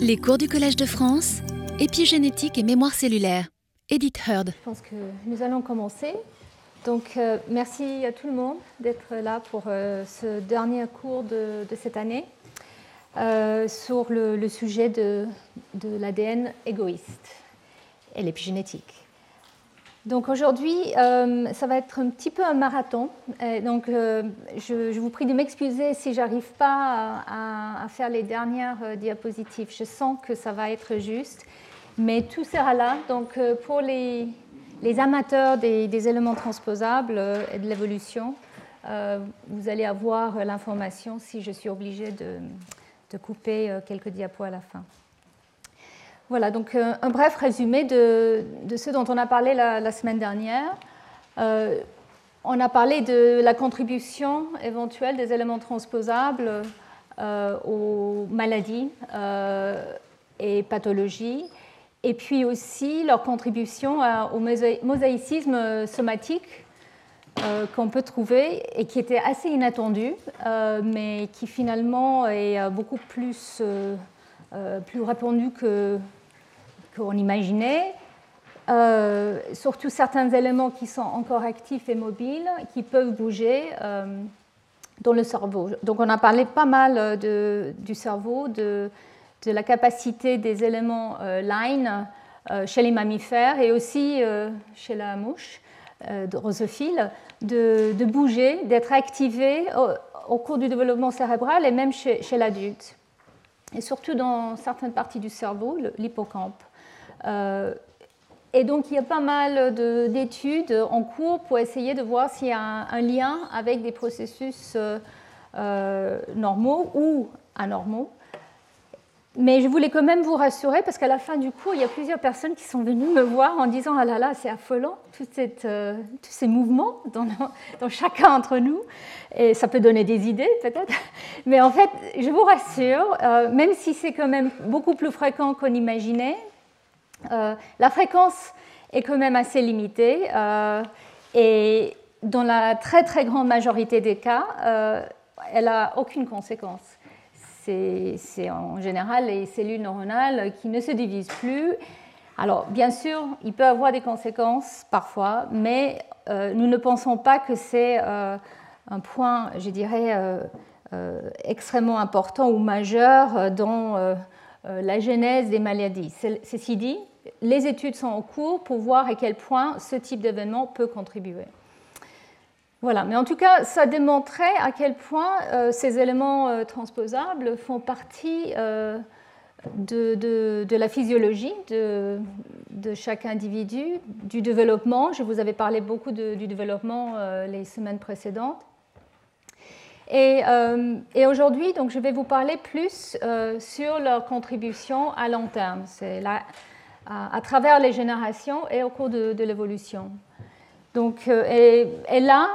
Les cours du Collège de France, épigénétique et mémoire cellulaire. Edith Heard. Je pense que nous allons commencer. Donc, euh, merci à tout le monde d'être là pour euh, ce dernier cours de, cette année euh, sur le, sujet de, de l'ADN égoïste et l'épigénétique. Donc aujourd'hui, euh, ça va être un petit peu un marathon. donc euh, je, vous prie de m'excuser si j'arrive pas à, faire les dernières euh, diapositives. Je sens que ça va être juste, mais tout sera là. Donc pour les, amateurs des, éléments transposables et de l'évolution, vous allez avoir l'information si je suis obligée de couper quelques diapos à la fin. Voilà, donc euh, un bref résumé de, ce dont on a parlé la, semaine dernière. Euh, on a parlé de la contribution éventuelle des éléments transposables euh, aux maladies et pathologies, et puis aussi leur contribution au mosaïcisme somatique qu'on peut trouver et qui était assez inattendu, mais qui finalement est beaucoup plus, plus répandu que, qu'on imaginait, euh, surtout certains éléments qui sont encore actifs et mobiles, qui peuvent bouger euh, dans le cerveau. Donc on a parlé pas mal de, du cerveau, de, la capacité des éléments euh, line chez les mammifères et aussi chez la mouche drosophile, de, de bouger, d'être activé au, cours du développement cérébral et même chez l'adulte. Et surtout dans certaines parties du cerveau, l'hippocampe. Euh, et donc, il y a pas mal d'études en cours pour essayer de voir s'il y a un, lien avec des processus euh, euh, normaux ou anormaux. Mais je voulais quand même vous rassurer parce qu'à la fin du cours, il y a plusieurs personnes qui sont venues me voir en disant Ah là là, c'est affolant, tous ces mouvements dans, chacun d'entre nous. Et ça peut donner des idées peut-être. Mais en fait, je vous rassure, même si c'est quand même beaucoup plus fréquent qu'on imaginait, euh, la fréquence est quand même assez limitée euh, et dans la très très grande majorité des cas, euh, elle n'a aucune conséquence. C'est en général les cellules neuronales qui ne se divisent plus. Alors bien sûr, il peut avoir des conséquences parfois, mais nous ne pensons pas que c'est un point, je dirais, extrêmement important ou majeur dans la genèse des maladies. Ceci dit, les études sont en cours pour voir à quel point ce type d'événement peut contribuer. Voilà, mais en tout cas, ça démontrait à quel point euh, ces éléments euh, transposables font partie euh, de, la physiologie de, chaque individu, du développement. Je vous avais parlé beaucoup du développement les semaines précédentes. Et, aujourd'hui, donc, je vais vous parler plus sur leur contribution à long terme. C'est la à, travers les générations et au cours de, l'évolution. Donc, euh, et, là,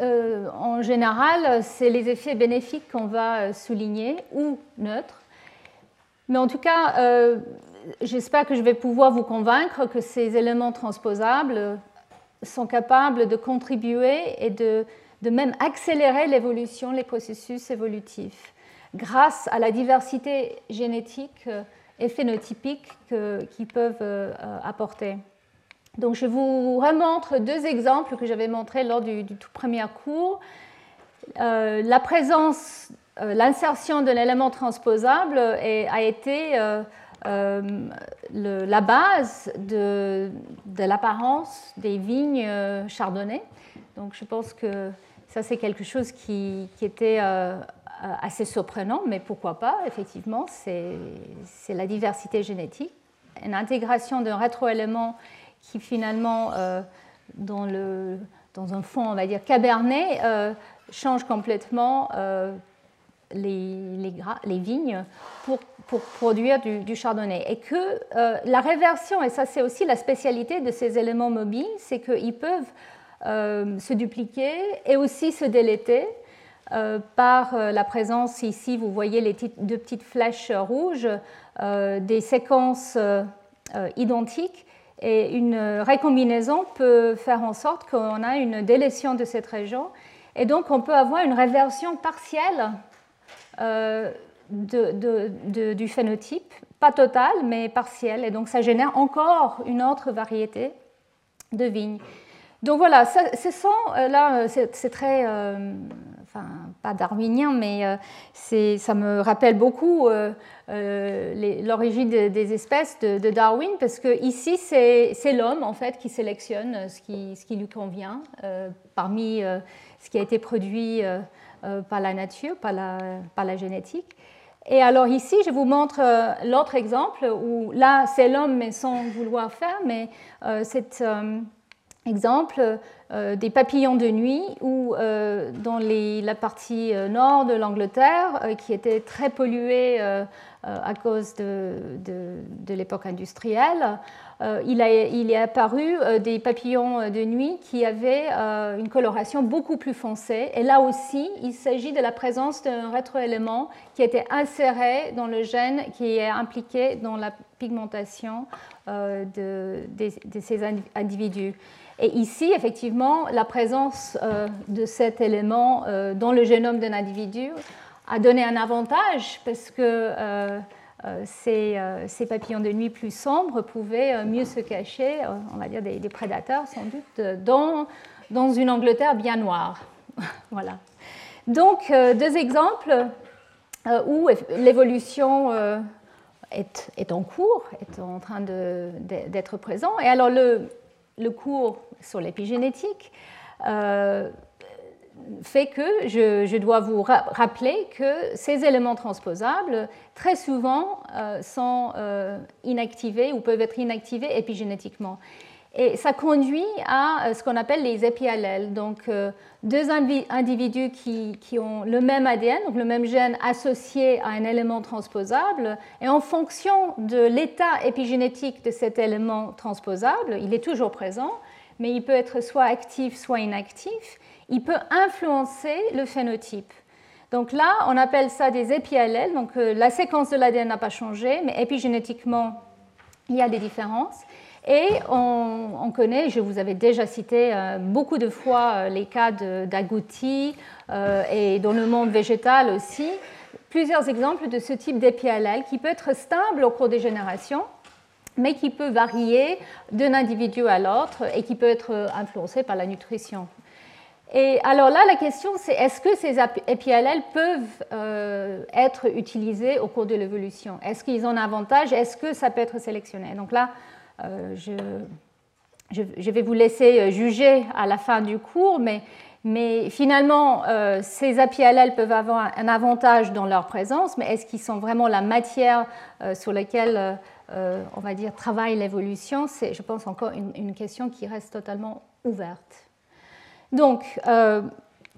euh, en général, c'est les effets bénéfiques qu'on va euh, souligner ou neutres. Mais en tout cas, j'espère que je vais pouvoir vous convaincre que ces éléments transposables sont capables de contribuer et de, de même accélérer l'évolution, les processus évolutifs, grâce à la diversité génétique et phénotypiques qu'ils peuvent euh, apporter. Donc je vous remontre deux exemples que j'avais montrés lors du, tout premier cours. Euh, la présence, euh, l'insertion de l'élément transposable a été la base de, l'apparence des vignes chardonnées. Donc je pense que ça c'est quelque chose qui, était assez surprenant, mais pourquoi pas, effectivement, c'est la diversité génétique. Une intégration d'un rétroélément qui finalement, euh, dans, un fond, on va dire, cabernet, euh, change complètement les, vignes pour, produire du, chardonnay. Et que la réversion, et ça c'est aussi la spécialité de ces éléments mobiles, c'est qu'ils peuvent se dupliquer et aussi se déléter euh, par euh, la présence ici, vous voyez les deux petites flèches rouges, euh, des séquences identiques. Et une récombinaison peut faire en sorte qu'on a une délétion de cette région. Et donc, on peut avoir une réversion partielle du phénotype, pas total, mais partiel, et donc ça génère encore une autre variété de vignes. Donc voilà, ce sont, là, c'est très enfin pas darwinien, mais euh, ça me rappelle beaucoup euh, euh, l'origine des espèces de, Darwin, parce que ici c'est l'homme en fait qui sélectionne ce qui, ce lui convient parmi ce qui a été produit par la nature, par la, génétique. Et alors ici, je vous montre l'autre exemple où là, c'est l'homme, mais sans vouloir faire, mais cet exemple euh, des papillons de nuit ou euh, dans la partie euh, nord de l'Angleterre, qui était très polluée à cause de, l'époque industrielle, il, est apparu des papillons de nuit qui avaient une coloration beaucoup plus foncée. Et là aussi, il s'agit de la présence d'un rétroélément qui était inséré dans le gène qui est impliqué dans la pigmentation de ces individus. Et ici, effectivement, la présence euh, de cet élément euh, dans le génome d'un individu a donné un avantage parce que euh, ces, papillons de nuit plus sombres pouvaient mieux se cacher, on va dire des, prédateurs sans doute, dans, dans, une Angleterre bien noire. voilà. Donc, deux exemples où l'évolution est, est, en cours, est en train d'être présent. Et alors, le, le cours sur l'épigénétique euh, fait que je, dois vous rappeler que ces éléments transposables, très souvent, euh, sont euh, inactivés ou peuvent être inactivés épigénétiquement. Et ça conduit à ce qu'on appelle les épiallèles. Donc, deux individus qui, ont le même ADN, donc le même gène associé à un élément transposable, et en fonction de l'état épigénétique de cet élément transposable, il est toujours présent, mais il peut être soit actif, soit inactif, il peut influencer le phénotype. Donc là, on appelle ça des épiallèles. Donc euh, la séquence de l'ADN n'a pas changé, mais épigénétiquement, il y a des différences. Et on, connaît, je vous avais déjà cité euh, beaucoup de fois euh, les cas d'agoutis et dans le monde végétal aussi, plusieurs exemples de ce type d'épiallèle qui peut être stable au cours des générations mais qui peut varier d'un individu à l'autre et qui peut être influencé par la nutrition. Et alors là, la question, c'est est-ce que ces épiallèles peuvent euh, être utilisés au cours de l'évolution? Est-ce qu'ils ont un avantage? Est-ce que ça peut être sélectionné? Donc là, euh, je, vais vous laisser euh, juger à la fin du cours, mais, finalement, ces épiallèles peuvent avoir un avantage dans leur présence, mais est-ce qu'ils sont vraiment la matière sur laquelle euh, on va dire, travaille l'évolution, c'est, je pense, encore une, question qui reste totalement ouverte. Donc, euh,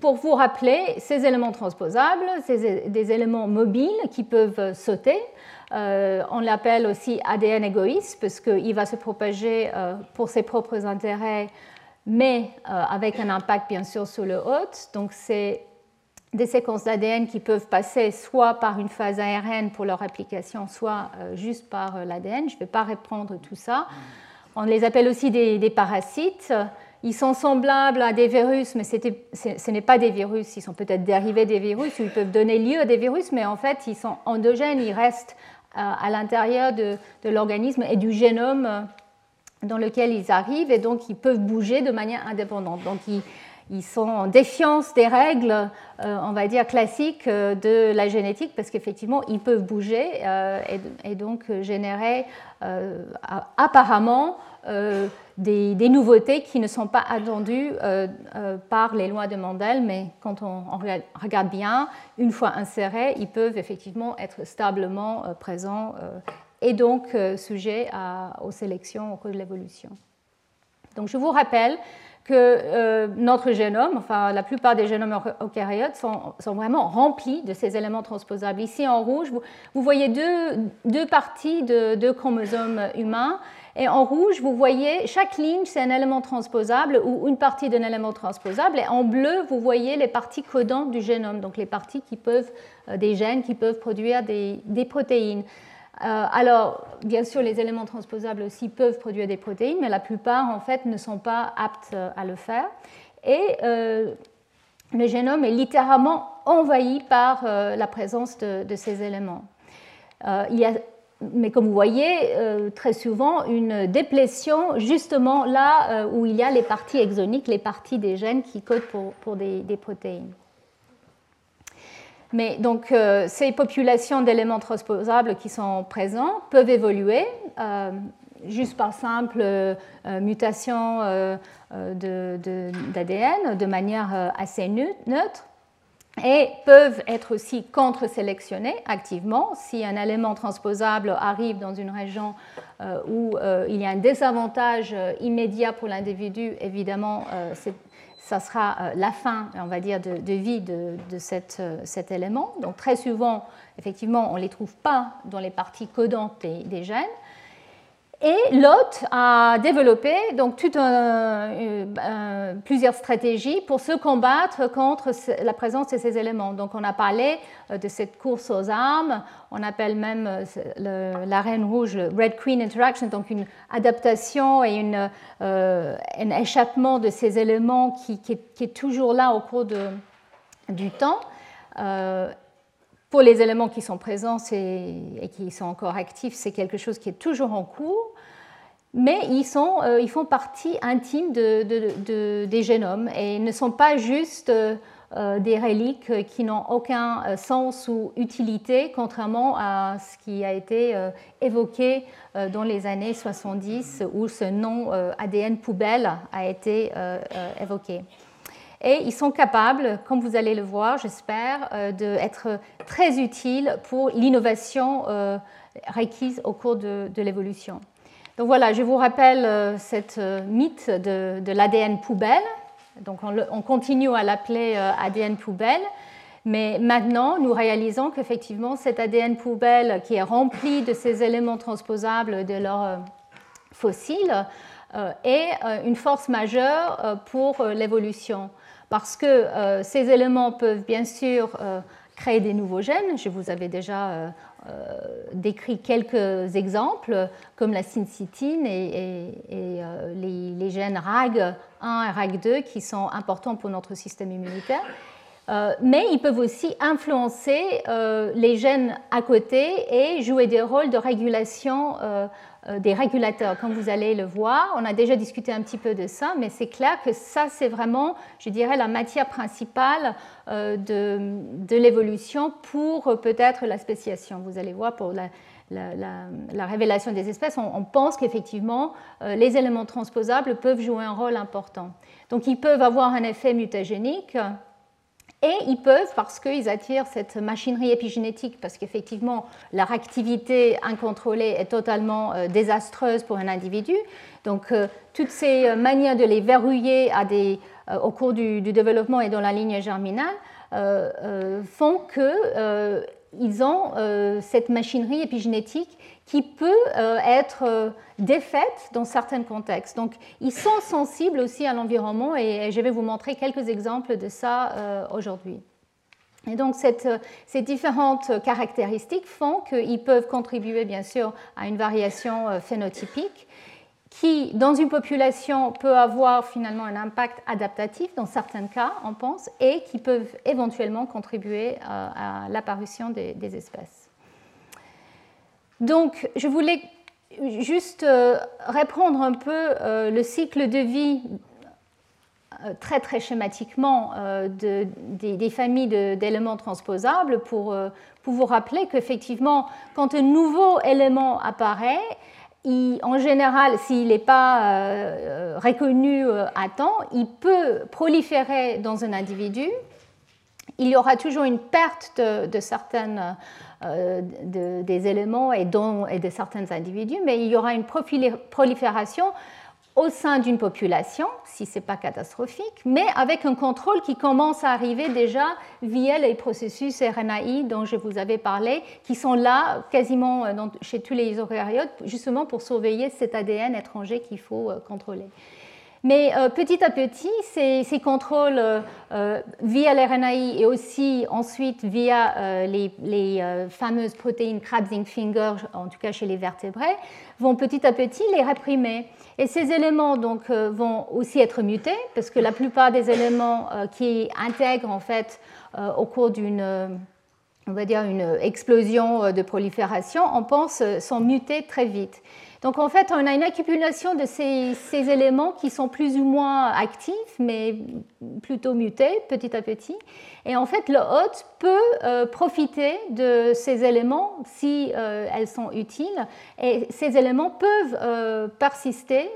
pour vous rappeler, ces éléments transposables, c'est des éléments mobiles qui peuvent sauter. Euh, on l'appelle aussi ADN égoïste parce qu'il va se propager pour ses propres intérêts, mais avec un impact bien sûr sur le hôte. Donc c'est des séquences d'ADN qui peuvent passer soit par une phase ARN pour leur application, soit euh, juste par euh, l'ADN. Je ne vais pas reprendre tout ça. On les appelle aussi des, parasites. Ils sont semblables à des virus, mais ce n'est pas des virus. Ils sont peut-être dérivés des virus ils peuvent donner lieu à des virus, mais en fait, ils sont endogènes. Ils restent euh, à l'intérieur de, l'organisme et du génome dans lequel ils arrivent, et donc ils peuvent bouger de manière indépendante. Donc, ils, sont en défiance des règles, euh, on va dire, classiques euh, de la génétique, parce qu'effectivement, ils peuvent bouger euh, et, donc générer apparemment des, nouveautés qui ne sont pas attendues par les lois de Mendel, mais quand on, regarde bien, une fois insérés, ils peuvent effectivement être stablement présents et donc sujets aux sélections au cours de l'évolution. Donc je vous rappelle que euh, notre génome, enfin la plupart des génomes eucaryotes sont, vraiment remplis de ces éléments transposables. Ici en rouge, vous, vous voyez deux, deux, parties de deux chromosomes humains. Et en rouge, vous voyez, chaque ligne, c'est un élément transposable ou une partie d'un élément transposable. Et en bleu, vous voyez les parties codantes du génome, donc les parties qui peuvent, euh, des gènes qui peuvent produire des, protéines. Euh, alors, bien sûr, les éléments transposables aussi peuvent produire des protéines, mais la plupart, en fait, ne sont pas aptes euh, à le faire. Et le génome est littéralement envahi par la présence de, ces éléments. il y a mais comme vous voyez, très souvent, une déplétion justement là où il y a les parties exoniques, les parties des gènes qui codent pour, des, protéines. Mais donc, euh, ces populations d'éléments transposables qui sont présents peuvent évoluer euh, juste par simple euh, mutation d'ADN de, manière assez neutre et peuvent être aussi contre-sélectionnés activement. Si un élément transposable arrive dans une région où il y a un désavantage immédiat pour l'individu, évidemment, c'est ça sera euh, la fin, on va dire, de, vie de, euh, cet élément. Donc très souvent, effectivement, on ne les trouve pas dans les parties codantes des gènes. Et Lot a développé donc tout un, plusieurs stratégies pour se combattre contre la présence de ces éléments. Donc on a parlé euh, de cette course aux armes, on appelle même euh, la reine rouge le Red Queen Interaction, donc une adaptation et euh, un échappement de ces éléments qui, est, toujours là au cours du temps. Pour les éléments qui sont présents et qui sont encore actifs, c'est quelque chose qui est toujours en cours, mais ils, sont, euh, ils font partie intime de, des génomes et ne sont pas juste euh, euh, des reliques qui n'ont aucun sens ou utilité, contrairement à ce qui a été évoqué dans les années 70 où ce nom ADN poubelle a été évoqué. Et ils sont capables, comme vous allez le voir, j'espère, euh, d'être très utiles pour l'innovation euh, requise au cours de, l'évolution. Donc voilà, je vous rappelle euh, cette mythe de, l'ADN poubelle. Donc on, continue à l'appeler ADN poubelle. Mais maintenant, nous réalisons qu'effectivement, cet ADN poubelle qui est rempli de ces éléments transposables de leurs fossiles est une force majeure pour l'évolution parce que euh, ces éléments peuvent bien sûr euh, créer des nouveaux gènes. Je vous avais déjà euh, décrit quelques exemples, comme la syncytine et, les, gènes RAG1 et RAG2 qui sont importants pour notre système immunitaire. mais ils peuvent aussi influencer les gènes à côté et jouer des rôles de régulation des régulateurs, comme vous allez le voir. On a déjà discuté un petit peu de ça, mais c'est clair que ça, c'est vraiment, je dirais, la matière principale euh, de, l'évolution pour euh, peut-être la spéciation. Vous allez voir, pour la, révélation des espèces, on, pense qu'effectivement, les éléments transposables peuvent jouer un rôle important. Donc, ils peuvent avoir un effet mutagénique et ils peuvent, parce qu'ils attirent cette machinerie épigénétique, parce qu'effectivement, leur activité incontrôlée est totalement euh, désastreuse pour un individu. Donc, euh, toutes ces euh, manières de les verrouiller au cours du, développement et dans la ligne germinale font qu'ils ont cette machinerie épigénétique qui peut euh, être euh, défaite dans certains contextes. Donc, ils sont sensibles aussi à l'environnement et je vais vous montrer quelques exemples de ça euh, aujourd'hui. Et donc, ces différentes caractéristiques font qu'ils peuvent contribuer, bien sûr, à une variation phénotypique qui, dans une population, peut avoir finalement un impact adaptatif, dans certains cas, on pense, et qui peuvent éventuellement contribuer à, l'apparition des espèces. Donc, je voulais juste euh, reprendre un peu euh, le cycle de vie euh, très très schématiquement des, familles d'éléments transposables pour, vous rappeler qu'effectivement, quand un nouveau élément apparaît, en général, s'il n'est pas reconnu à temps, il peut proliférer dans un individu. Il y aura toujours une perte de certaines euh, des éléments et de certains individus, mais il y aura une prolifération au sein d'une population, si ce n'est pas catastrophique, mais avec un contrôle qui commence à arriver déjà via les processus RNAi dont je vous avais parlé, qui sont là quasiment euh, chez tous les eucaryotes, justement pour surveiller cet ADN étranger qu'il faut euh, contrôler. Mais euh, petit à petit, ces, contrôles via l'RNAi et aussi ensuite via les, fameuses protéines Krabs-Finger, en tout cas chez les vertébrés, vont petit à petit les réprimer. Et ces éléments donc, vont aussi être mutés, parce que la plupart des éléments qui intègrent en fait au cours d'une on va dire une explosion de prolifération, on pense, sont mutés très vite. Donc en fait, on a une accumulation de ces, éléments qui sont plus ou moins actifs, mais plutôt mutés petit à petit. Et en fait, le hôte peut euh, profiter de ces éléments si euh, elles sont utiles. Et ces éléments peuvent euh, persister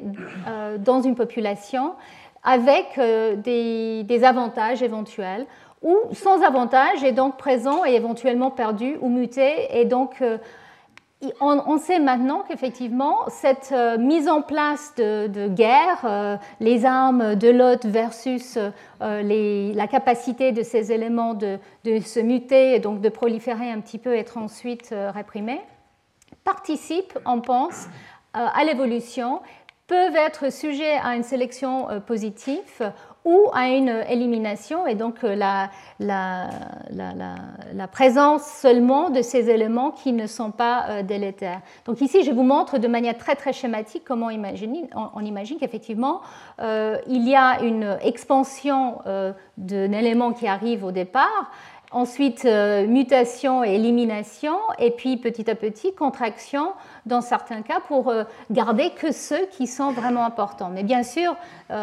dans une population avec des, des avantages éventuels ou sans avantage et donc présent et éventuellement perdu ou muté et donc on, sait maintenant qu'effectivement, cette euh, mise en place de, guerre, euh, les armes de l'hôte versus euh, la capacité de ces éléments de, se muter et donc de proliférer un petit peu, être ensuite réprimés, participe, on pense, à l'évolution, peuvent être sujets à une sélection positive ou à une élimination, et donc euh, la, la, la, présence seulement de ces éléments qui ne sont pas euh, délétères. Donc ici, je vous montre de manière très très schématique comment on, imagine qu'effectivement, euh, il y a une expansion d'un élément qui arrive au départ, ensuite mutation et élimination, et puis petit à petit contraction dans certains cas pour garder que ceux qui sont vraiment importants. Mais bien sûr,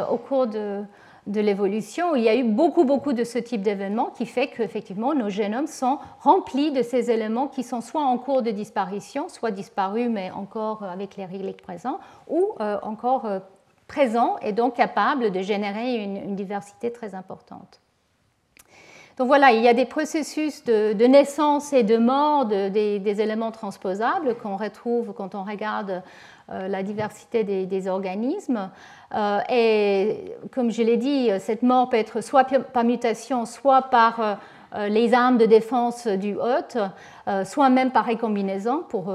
au cours de de l'évolution, il y a eu beaucoup, beaucoup de ce type d'événements qui fait qu'effectivement nos génomes sont remplis de ces éléments qui sont soit en cours de disparition, soit disparus mais encore avec les reliques présents, ou euh, encore euh, présents et donc capables de générer une, diversité très importante. Donc voilà, il y a des processus de, naissance et de mort des, éléments transposables qu'on retrouve quand on regarde euh, la diversité des, organismes. Euh, et comme je l'ai dit, cette mort peut être soit par mutation, soit par euh, les armes de défense du hôte, soit même par récombinaison, pour,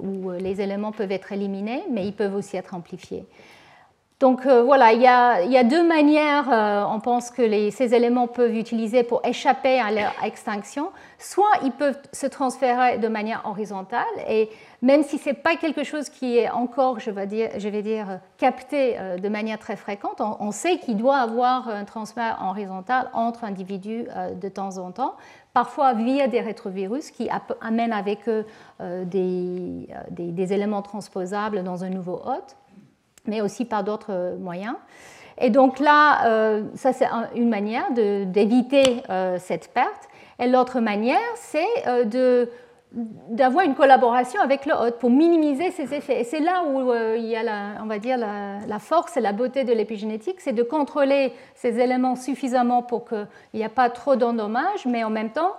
où les éléments peuvent être éliminés, mais ils peuvent aussi être amplifiés. Donc voilà, il y, a, deux manières, on pense que ces éléments peuvent utiliser pour échapper à leur extinction. Soit ils peuvent se transférer de manière horizontale, et même si ce n'est pas quelque chose qui est encore, je vais dire, capté euh, de manière très fréquente, on, sait qu'il doit avoir un transfert horizontal entre individus euh, de temps en temps, parfois via des rétrovirus qui amènent avec eux euh, des, éléments transposables dans un nouveau hôte, mais aussi par d'autres moyens. Et donc là, ça c'est une manière d'éviter cette perte. Et l'autre manière, c'est d'avoir une collaboration avec le hôte pour minimiser ces effets. Et c'est là où euh, il y a, la, on va dire, la, force et la beauté de l'épigénétique, c'est de contrôler ces éléments suffisamment pour qu'il n'y ait pas trop d'endommages, mais en même temps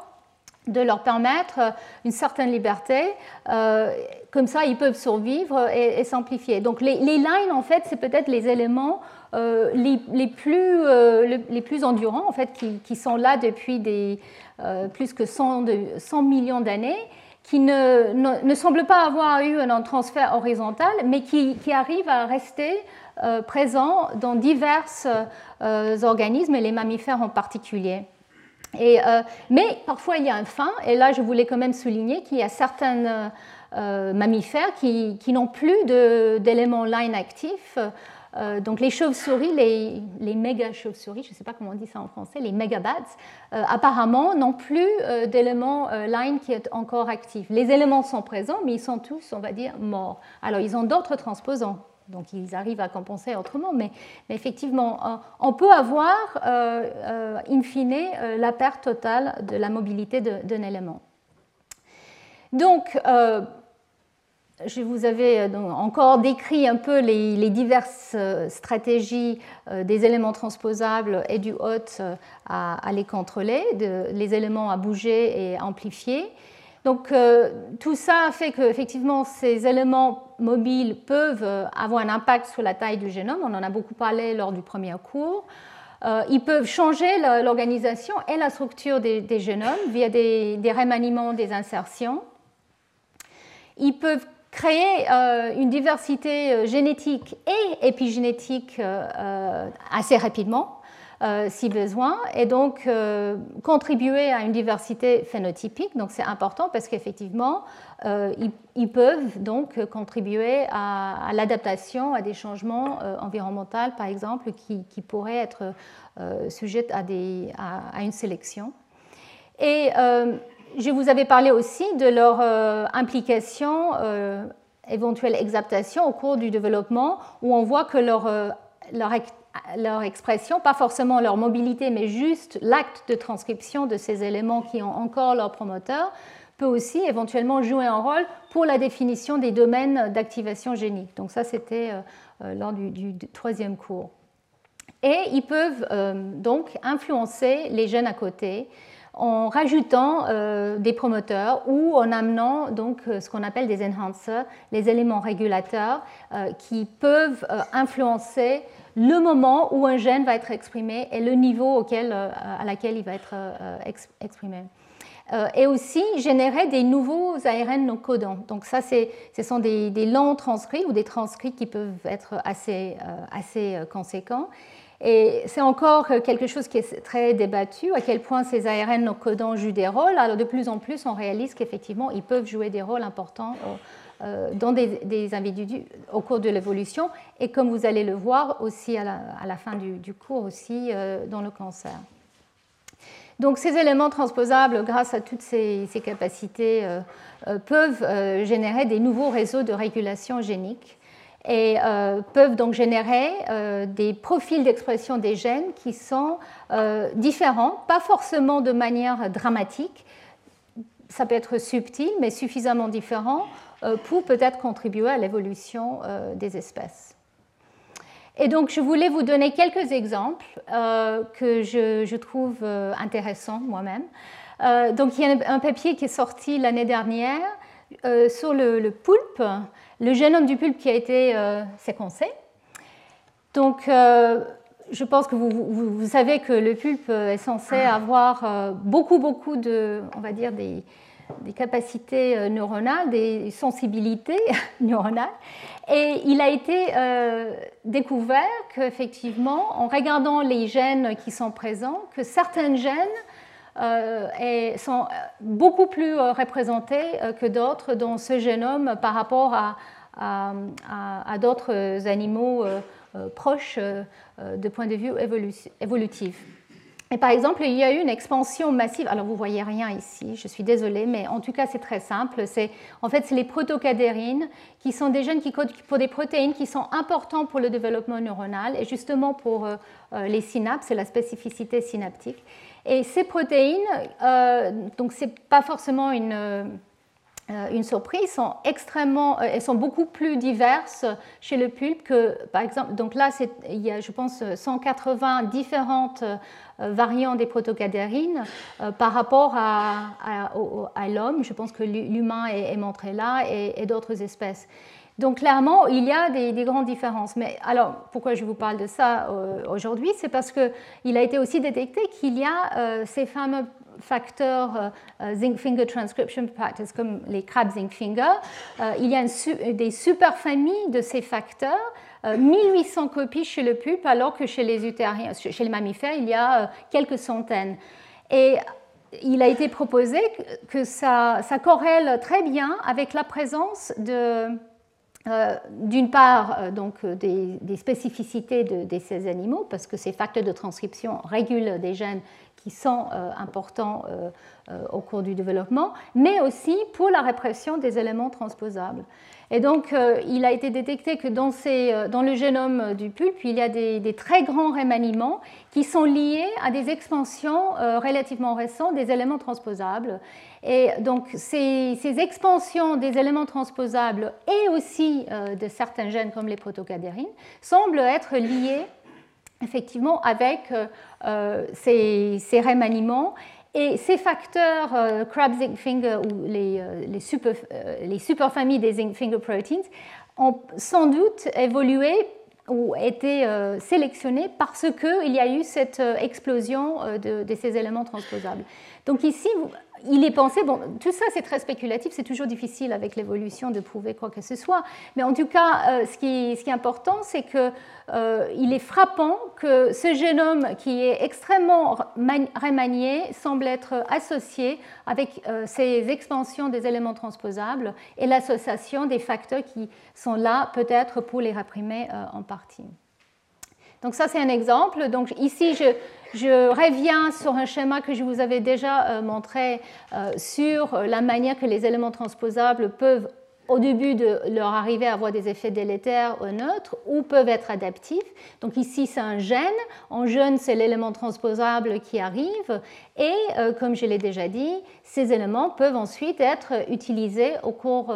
de leur permettre euh, une certaine liberté. Euh, comme ça, ils peuvent survivre et, s'amplifier. Donc les, lines, en fait, c'est peut-être les éléments les, plus, les plus endurants, en fait, qui, sont là depuis plus que 100, 100 millions d'années qui ne, ne, semble pas avoir eu un transfert horizontal, mais qui, qui arrive à rester euh, présent dans divers euh, organismes, et les mammifères en particulier. Euh, mais parfois il y a un fin, et là je voulais quand même souligner qu'il y a certains mammifères qui, n'ont plus d'éléments line actifs. Euh, donc les chauves-souris, les, méga chauves-souris, je ne sais pas comment on dit ça en français, les megabats, euh, apparemment n'ont plus euh, d'éléments line qui est encore actif. Les éléments sont présents, mais ils sont tous, on va dire, morts. Alors ils ont d'autres transposants, donc ils arrivent à compenser autrement, mais, effectivement, on peut avoir, in fine, la perte totale de la mobilité d'un élément. Donc, je vous avais euh, encore décrit un peu les, diverses euh, stratégies euh, des éléments transposables et du hôte à, les contrôler, les éléments à bouger et amplifier. Donc tout ça fait qu'effectivement ces éléments mobiles peuvent avoir un impact sur la taille du génome. On en a beaucoup parlé lors du premier cours. ils peuvent changer l'organisation et la structure des, génomes via des, des remaniements, des insertions. Ils peuvent créer une diversité génétique et épigénétique assez rapidement euh, si besoin, et donc euh, contribuer à une diversité phénotypique. Donc c'est important parce qu'effectivement, euh, ils, peuvent donc contribuer à, l'adaptation à des changements environnementaux, par exemple, qui, pourraient être sujets à, une sélection. Et je vous avais parlé aussi de leur implication éventuelle exaptation au cours du développement, où on voit que leur, leur leur expression, pas forcément leur mobilité, mais juste l'acte de transcription de ces éléments qui ont encore leur promoteur, peut aussi éventuellement jouer un rôle pour la définition des domaines d'activation génique. Donc ça, c'était euh, euh, lors du, troisième cours. Et ils peuvent euh, donc influencer les gènes à côté en rajoutant des promoteurs ou en amenant donc ce qu'on appelle des enhancers, les éléments régulateurs qui peuvent influencer le moment où un gène va être exprimé et le niveau auquel, euh, à laquelle il va être euh, exprimé. Euh, et aussi générer des nouveaux ARN non codants. Donc ça, ce sont des, longs transcrits ou des transcrits qui peuvent être assez, assez conséquents. Et c'est encore quelque chose qui est très débattu, à quel point ces ARN non codants jouent des rôles. Alors de plus en plus, on réalise qu'effectivement, ils peuvent jouer des rôles importants dans des, individus au cours de l'évolution et comme vous allez le voir aussi à la, fin du, cours aussi euh, dans le cancer. Donc ces éléments transposables, grâce à toutes ces, capacités, euh, peuvent générer des nouveaux réseaux de régulation génique et peuvent donc générer des profils d'expression des gènes qui sont différents, pas forcément de manière dramatique, ça peut être subtil, mais suffisamment différent euh, pour peut-être contribuer à l'évolution euh, des espèces. Et donc, je voulais vous donner quelques exemples euh, que je, trouve intéressants moi-même. donc, il y a un papier qui est sorti l'année dernière sur le, poulpe, le génome du poulpe qui a été séquencé. Donc, je pense que vous, vous, savez que le pulpe est censé avoir beaucoup, beaucoup de, on va dire, des, des capacités euh, neuronales, des sensibilités neuronales. Et il a été euh, découvert qu'effectivement, en regardant les gènes qui sont présents, que certains gènes euh, sont beaucoup plus représentés que d'autres dans ce génome par rapport à, à d'autres animaux proches de point de vue évolutif. Et par exemple, il y a eu une expansion massive. Alors vous voyez rien ici, je suis désolée, mais en tout cas c'est très simple. C'est en fait c'est les protocadérines qui sont des gènes qui codent pour des protéines qui sont importants pour le développement neuronal et justement pour euh, euh, les synapses et la spécificité synaptique. Et ces protéines, euh, donc c'est pas forcément une euh, une surprise, sont extrêmement, euh, elles sont beaucoup plus diverses chez le pulpe que, par exemple, donc là, il y a, je pense, 180 différentes euh, variantes des protocadérines par rapport à, l'homme. Je pense que l'humain est, montré là et, d'autres espèces. Donc clairement, il y a des, grandes différences. Mais alors, pourquoi je vous parle de ça aujourd'hui? C'est parce qu'il a été aussi détecté qu'il y a ces fameux facteurs euh, euh, zinc finger transcription practice comme les crabs zinc finger. Euh, il y a des superfamilles de ces facteurs. 1800 copies chez le pulpe, alors que chez les utériens, chez les mammifères, il y a quelques centaines. Et il a été proposé que ça, ça corrèle très bien avec la présence de, d'une part donc, des, spécificités de, de, ces animaux, parce que ces facteurs de transcription régulent des gènes qui sont euh, importants euh, euh, au cours du développement, mais aussi pour la répression des éléments transposables. Et donc, il a été détecté que dans, le génome du pulpe, il y a des, très grands remaniements qui sont liés à des expansions relativement récentes des éléments transposables. Et donc, ces expansions des éléments transposables et aussi de certains gènes comme les protocadérines semblent être liées effectivement avec euh, euh, ces, ces, remaniements. Et ces facteurs euh, crab zinc finger ou les, les, super, les superfamilles des zinc finger proteins ont sans doute évolué ou été sélectionnés parce qu'il y a eu cette explosion de, de, ces éléments transposables. Donc ici, il est pensé, bon, tout ça c'est très spéculatif, c'est toujours difficile avec l'évolution de prouver quoi que ce soit, mais en tout cas, ce, qui, ce, qui, est important, c'est qu'il il est frappant que ce génome qui est extrêmement remanié semble être associé avec ces expansions des éléments transposables et l'association des facteurs qui sont là peut-être pour les réprimer en partie. Donc ça, c'est un exemple. Donc ici, je, reviens sur un schéma que je vous avais déjà euh, montré euh, sur la manière que les éléments transposables peuvent au début de leur arriver à avoir des effets délétères ou neutres ou peuvent être adaptifs. Donc ici, c'est un gène. En jeune, c'est l'élément transposable qui arrive. Et euh, comme je l'ai déjà dit, ces éléments peuvent ensuite être utilisés au cours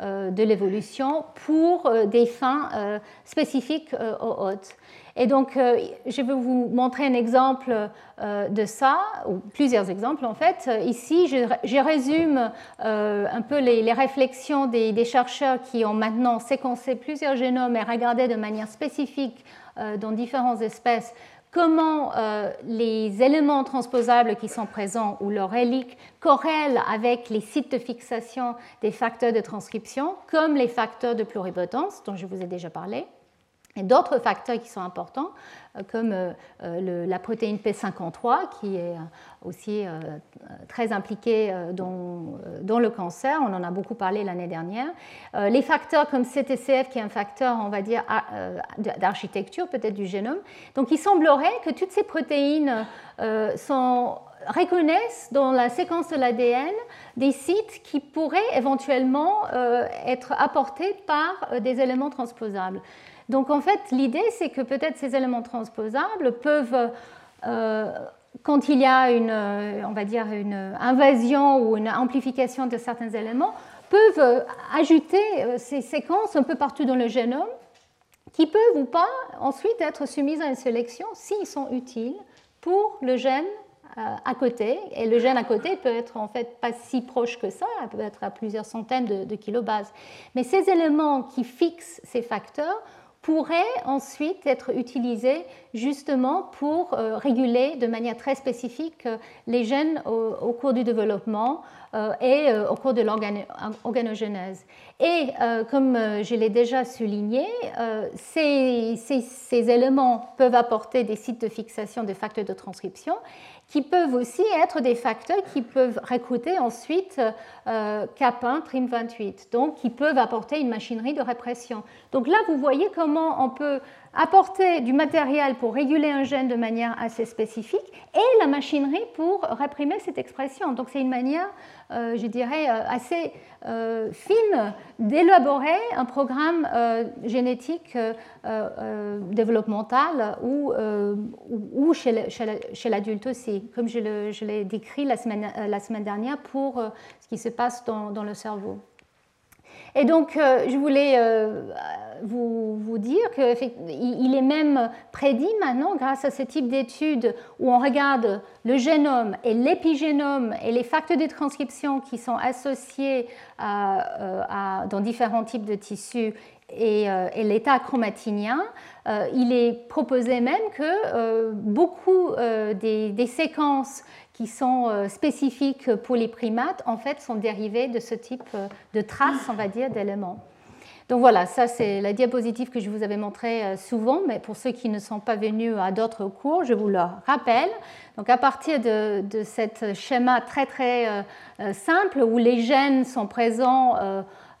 de l'évolution pour des fins spécifiques aux hôtes. Et donc, euh, je vais vous montrer un exemple euh, de ça, ou plusieurs exemples en fait. Ici, je, résume euh, un peu les, réflexions des, chercheurs qui ont maintenant séquencé plusieurs génomes et regardé de manière spécifique dans différentes espèces comment les éléments transposables qui sont présents ou leur hélique corrèlent avec les sites de fixation des facteurs de transcription, comme les facteurs de pluripotence dont je vous ai déjà parlé? D'autres facteurs qui sont importants, euh, comme euh, euh, la protéine P53, qui est aussi très impliquée dans, le cancer. On en a beaucoup parlé l'année dernière. Les facteurs comme CTCF, qui est un facteur, on va dire, d'architecture peut-être du génome. Donc il semblerait que toutes ces protéines reconnaissent dans la séquence de l'ADN des sites qui pourraient éventuellement être apportés par des éléments transposables. Donc en fait, l'idée, c'est que peut-être ces éléments transposables peuvent, euh, quand il y a une, on va dire, une invasion ou une amplification de certains éléments, peuvent ajouter euh, ces séquences un peu partout dans le génome qui peuvent ou pas ensuite être soumises à une sélection s'ils sont utiles pour le gène euh, à côté. Et le gène à côté peut être en fait pas si proche que ça, peut être à plusieurs centaines de kilobases. Mais ces éléments qui fixent ces facteurs pourrait ensuite être utilisé justement pour euh, réguler de manière très spécifique euh, les gènes au, cours du développement euh, et au cours de l'organogenèse. Et comme je l'ai déjà souligné, ces, ces, éléments peuvent apporter des sites de fixation des facteurs de transcription qui peuvent aussi être des facteurs qui peuvent recruter ensuite euh, CAP1, TRIM28, donc qui peuvent apporter une machinerie de répression. Donc là, vous voyez comment on peut apporter du matériel pour réguler un gène de manière assez spécifique et la machinerie pour réprimer cette expression. Donc c'est une manière, euh, je dirais, euh, assez euh, fine d'élaborer un programme génétique développemental ou, chez l'adulte aussi, comme je l'ai décrit la semaine, dernière pour ce qui se passe dans le cerveau. Et donc, je voulais vous, dire qu'il est même prédit maintenant, grâce à ce type d'études où on regarde le génome et l'épigénome et les facteurs de transcription qui sont associés euh, dans différents types de tissus et, euh, l'état chromatinien, euh, il est proposé même que beaucoup des, séquences qui sont spécifiques pour les primates, en fait, sont dérivées de ce type de traces, on va dire, d'éléments. Donc voilà, ça c'est la diapositive que je vous avais montrée euh, souvent, mais pour ceux qui ne sont pas venus à d'autres cours, je vous le rappelle. Donc à partir de, de ce schéma très très euh, euh, simple où les gènes sont présents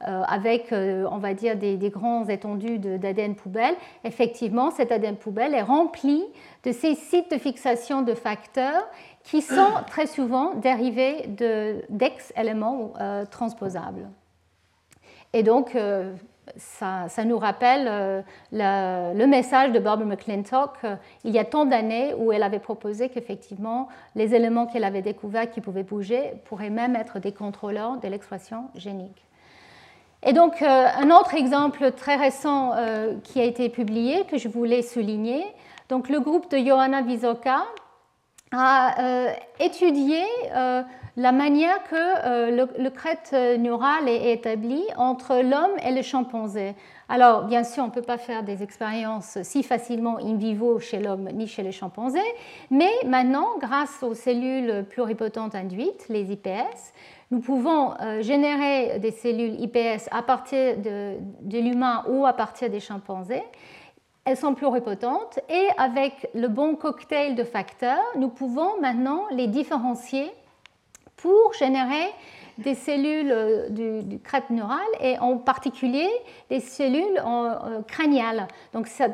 avec, on va dire, des, des grands étendues d'ADN poubelle, effectivement, cet ADN poubelle est rempli de ces sites de fixation de facteurs qui sont très souvent dérivés d'ex-éléments transposables. Et donc, ça, nous rappelle euh, le, message de Barbara McClintock euh, il y a tant d'années où elle avait proposé qu'effectivement les éléments qu'elle avait découverts qui pouvaient bouger pourraient même être des contrôleurs de l'expression génique. Et donc euh, un autre exemple très récent qui a été publié que je voulais souligner, donc le groupe de Johanna Visoka a étudié la manière que le, le, crête neural est établi entre l'homme et le chimpanzé. Alors, bien sûr, on ne peut pas faire des expériences si facilement in vivo chez l'homme ni chez les chimpanzés, mais maintenant, grâce aux cellules pluripotentes induites, les IPS, nous pouvons euh, générer des cellules IPS à partir de, l'humain ou à partir des chimpanzés. Elles sont pluripotentes et avec le bon cocktail de facteurs, nous pouvons maintenant les différencier pour générer des cellules euh, du, crête neural et en particulier des cellules euh, crâniales,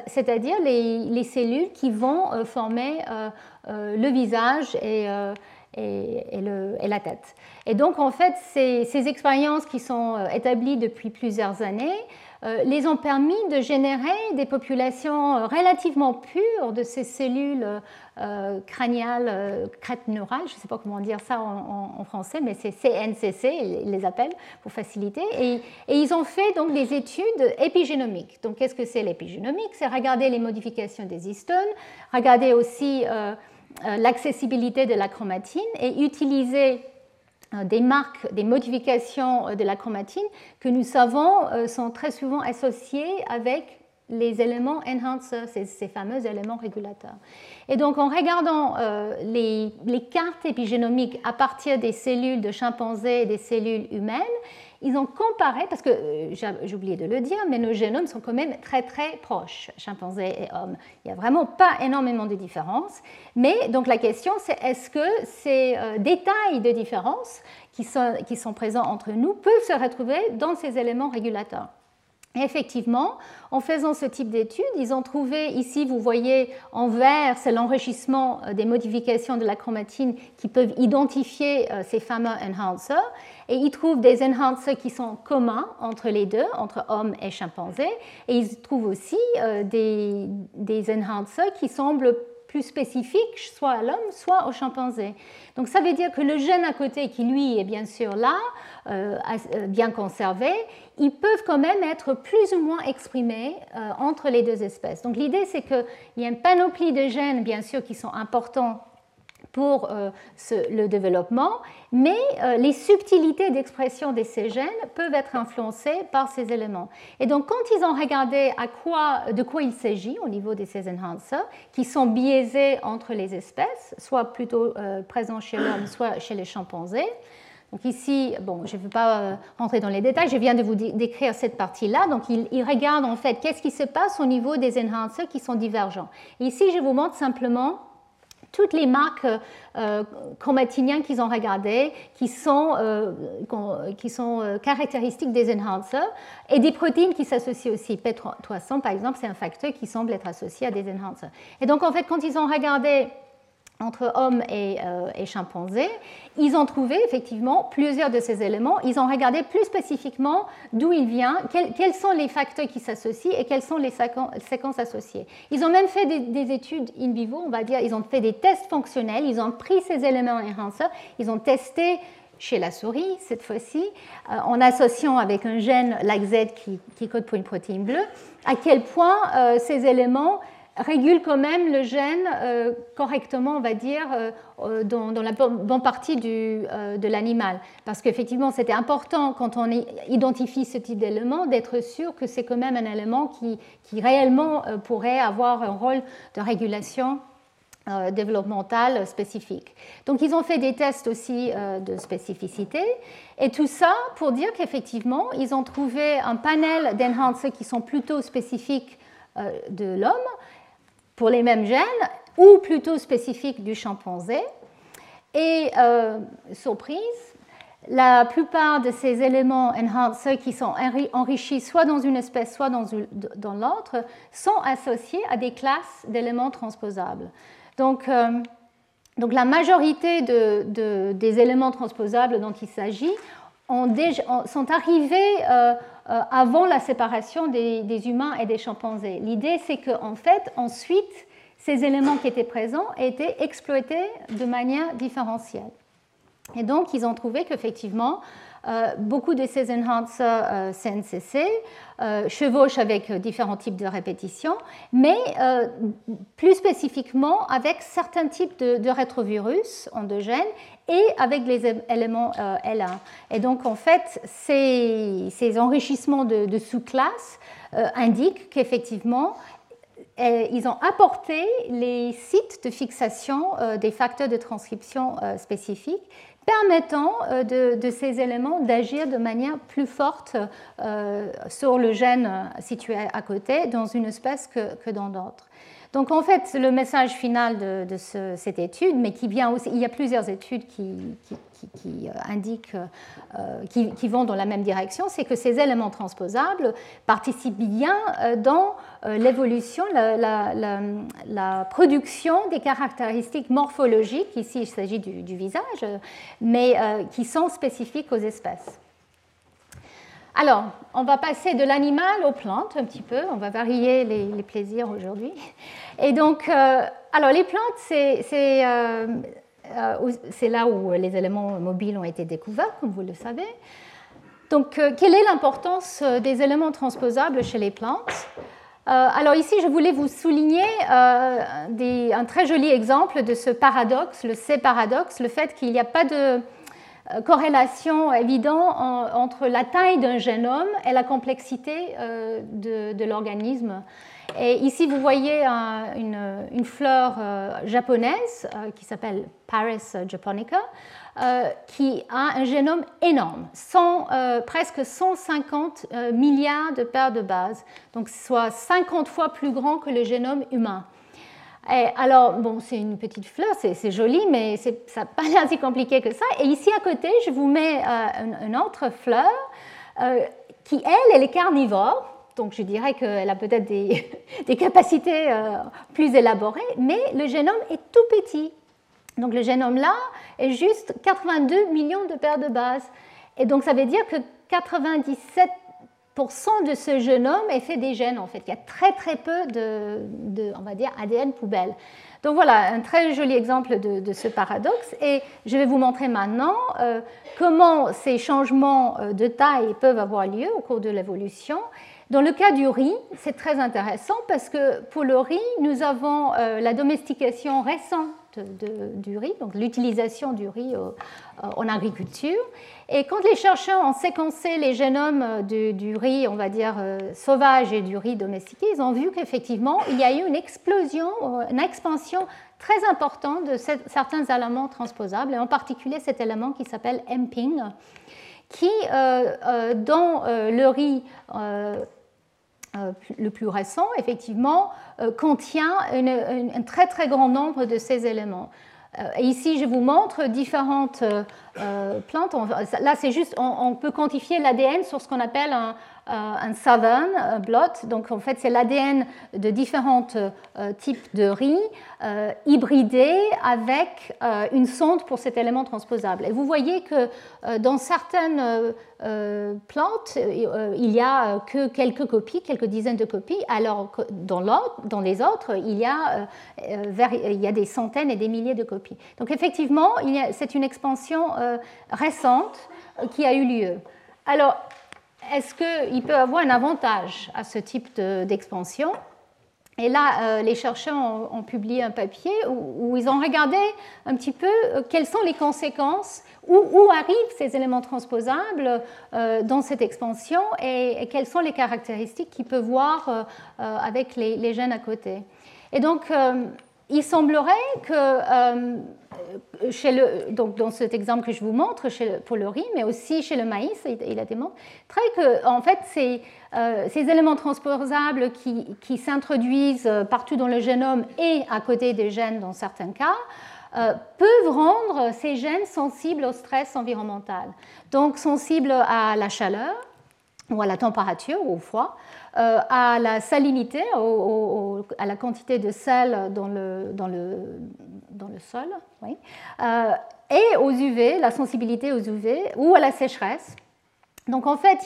c'est-à-dire les, cellules qui vont euh, former le visage et, la tête. Et donc en fait, ces expériences qui sont établies depuis plusieurs années euh, les ont permis de générer des populations euh, relativement pures de ces cellules euh, crâniales, neurales, je ne sais pas comment dire ça en, français, mais c'est CNCC, ils les appellent pour faciliter. Et, ils ont fait donc des études épigénomiques. Donc qu'est-ce que c'est l'épigénomique? C'est regarder les modifications des histones, regarder aussi l'accessibilité de la chromatine et utiliser euh, des marques, des modifications euh, de la chromatine que nous savons euh, sont très souvent associées avec les éléments enhancers, ces, fameux éléments régulateurs. Et donc en regardant les, les, cartes épigénomiques à partir des cellules de chimpanzés et des cellules humaines, ils ont comparé, parce que euh, j'ai oublié de le dire, mais nos génomes sont quand même très très proches, chimpanzés et hommes. Il n'y a vraiment pas énormément de différences. Mais donc la question c'est est-ce que ces euh, détails de différence qui sont présents entre nous peuvent se retrouver dans ces éléments régulateurs? Effectivement, en faisant ce type d'études, ils ont trouvé, ici vous voyez en vert, c'est l'enrichissement euh, des modifications de la chromatine qui peuvent identifier ces fameux enhancers. Et ils trouvent des enhancers qui sont communs entre les deux, entre hommes et chimpanzés. Et ils trouvent aussi euh, des, des enhancers qui semblent plus spécifiques, soit à l'homme, soit au chimpanzé. Donc ça veut dire que le gène à côté, qui lui est bien sûr là, euh, euh, bien conservé, ils peuvent quand même être plus ou moins exprimés entre les deux espèces. Donc l'idée, c'est qu'il y a une panoplie de gènes, bien sûr, qui sont importants pour euh, le développement, mais euh, les subtilités d'expression de ces gènes peuvent être influencées par ces éléments. Et donc, quand ils ont regardé à quoi, de quoi il s'agit au niveau de ces enhancers, qui sont biaisés entre les espèces, soit plutôt euh, présents chez l'homme, soit chez les chimpanzés, donc ici, bon, je ne veux pas rentrer dans les détails, je viens de vous décrire cette partie-là. Donc ils, ils, regardent en fait qu'est-ce qui se passe au niveau des enhancers qui sont divergents. Ici, je vous montre simplement toutes les marques euh, chromatiniennes qu'ils ont regardées, qui sont, euh, euh, caractéristiques des enhancers, et des protéines qui s'associent aussi. P300, par exemple, c'est un facteur qui semble être associé à des enhancers. Et donc, en fait, quand ils ont regardé entre hommes euh, et, chimpanzés, ils ont trouvé effectivement plusieurs de ces éléments. Ils ont regardé plus spécifiquement d'où il vient, quels, sont les facteurs qui s'associent et quelles sont les séquences associées. Ils ont même fait des, études in vivo, on va dire, ils ont fait des tests fonctionnels, ils ont pris ces éléments enhancers, ils ont testé chez la souris cette fois-ci, euh, en associant avec un gène LACZ qui, qui, code pour une protéine bleue, à quel point euh, ces éléments régule quand même le gène euh, correctement, on va dire, euh, euh, dans, la bonne partie de l'animal. Parce qu'effectivement, c'était important quand on identifie ce type d'élément d'être sûr que c'est quand même un élément qui, qui réellement pourrait avoir un rôle de régulation développementale spécifique. Donc ils ont fait des tests aussi de spécificité et tout ça pour dire qu'effectivement ils ont trouvé un panel d'enhancers qui sont plutôt spécifiques de l'homme pour les mêmes gènes ou plutôt spécifiques du chimpanzé. Et euh, surprise, la plupart de ces éléments enhancers qui sont enrichis soit dans une espèce, soit dans, l'autre, sont associés à des classes d'éléments transposables. Donc, euh, donc la majorité de, des éléments transposables dont il s'agit sont arrivés euh, avant la séparation des, humains et des chimpanzés. L'idée, c'est qu'en fait, ensuite, ces éléments qui étaient présents étaient exploités de manière différentielle. Et donc, ils ont trouvé qu'effectivement, beaucoup de ces enhancers CNCC chevauchent avec différents types de répétitions, mais plus spécifiquement avec certains types de, rétrovirus endogènes et avec les éléments L1. Et donc, en fait, ces, enrichissements de sous-classes indiquent qu'effectivement, ils ont apporté les sites de fixation euh, des facteurs de transcription euh, spécifiques permettant euh, de, ces éléments d'agir de manière plus forte sur le gène situé à côté dans une espèce que dans d'autres. Donc en fait, le message final de, cette étude, mais qui vient aussi, il y a plusieurs études qui, euh, indiquent, euh, qui, vont dans la même direction, c'est que ces éléments transposables participent bien euh, dans l'évolution, la, production des caractéristiques morphologiques, ici il s'agit du, visage, mais qui sont spécifiques aux espèces. Alors, on va passer de l'animal aux plantes un petit peu, on va varier les, plaisirs aujourd'hui. Et donc, euh, alors les plantes, c'est euh, euh, là où les éléments mobiles ont été découverts, comme vous le savez. Donc, quelle est l'importance des éléments transposables chez les plantes? Alors ici, je voulais vous souligner un très joli exemple de ce paradoxe, le C-paradoxe, le fait qu'il n'y a pas de corrélation évidente entre la taille d'un génome et la complexité de, l'organisme. Et ici, vous voyez une, fleur euh, japonaise qui s'appelle Paris japonica, qui a un génome énorme, presque 150 milliards de paires de bases, donc soit 50 fois plus grand que le génome humain alors, bon, c'est une petite fleur, c'est joli, mais ça n'a pas l'air si compliqué que ça. Et ici à côté, je vous mets euh, une, autre fleur euh, qui, elle est carnivore. Donc je dirais qu'elle a peut-être des, capacités euh, plus élaborées, mais le génome est tout petit. Donc le génome là est juste 82 millions de paires de bases. Et donc ça veut dire que 97% de ce génome est fait des gènes en fait. Il y a très très peu de, on va dire, ADN poubelle. Donc voilà un très joli exemple de, ce paradoxe et je vais vous montrer maintenant euh, comment ces changements euh, de taille peuvent avoir lieu au cours de l'évolution. Dans le cas du riz, c'est très intéressant parce que pour le riz, nous avons euh, la domestication récente du riz, donc l'utilisation du riz en agriculture. Et quand les chercheurs ont séquencé les génomes euh, du, riz, on va dire, euh, sauvage et du riz domestiqué, ils ont vu qu'effectivement, il y a eu une explosion, euh, une expansion très importante de certains éléments transposables, et en particulier cet élément qui s'appelle MPING, qui, dans le riz le plus récent, effectivement, contient un très très grand nombre de ces éléments. Euh, ici, je vous montre différentes euh, euh, plantes. Là, c'est juste, on, peut quantifier l'ADN sur ce qu'on appelle un, un southern blot. Donc, en fait, c'est l'ADN de différents types de riz hybridés avec une sonde pour cet élément transposable. Et vous voyez que dans certaines plantes, il n'y a que quelques copies, quelques dizaines de copies, alors que dans, les autres, il y, a, il y a des centaines et des milliers de copies. Donc effectivement, c'est une expansion euh, récente euh, qui a eu lieu. Alors, est-ce qu'il peut avoir un avantage à ce type d'expansion? Et là, euh, les chercheurs ont, publié un papier où, ils ont regardé un petit peu quelles sont les conséquences, où, arrivent ces éléments transposables dans cette expansion et, quelles sont les caractéristiques qu'ils peuvent voir avec les, les, gènes à côté. Et donc, il semblerait que euh, le, donc dans cet exemple que je vous montre chez pour le riz, mais aussi chez le maïs, il, a démontré que en fait ces, euh, ces éléments transposables qui, s'introduisent partout dans le génome et à côté des gènes dans certains cas euh, peuvent rendre ces gènes sensibles au stress environnemental, donc sensibles à la chaleur ou à la température ou au froid, euh, à la salinité, à la quantité de sel dans le, dans le, dans le sol, oui, euh, et aux UV, la sensibilité aux UV, ou à la sécheresse. Donc en fait,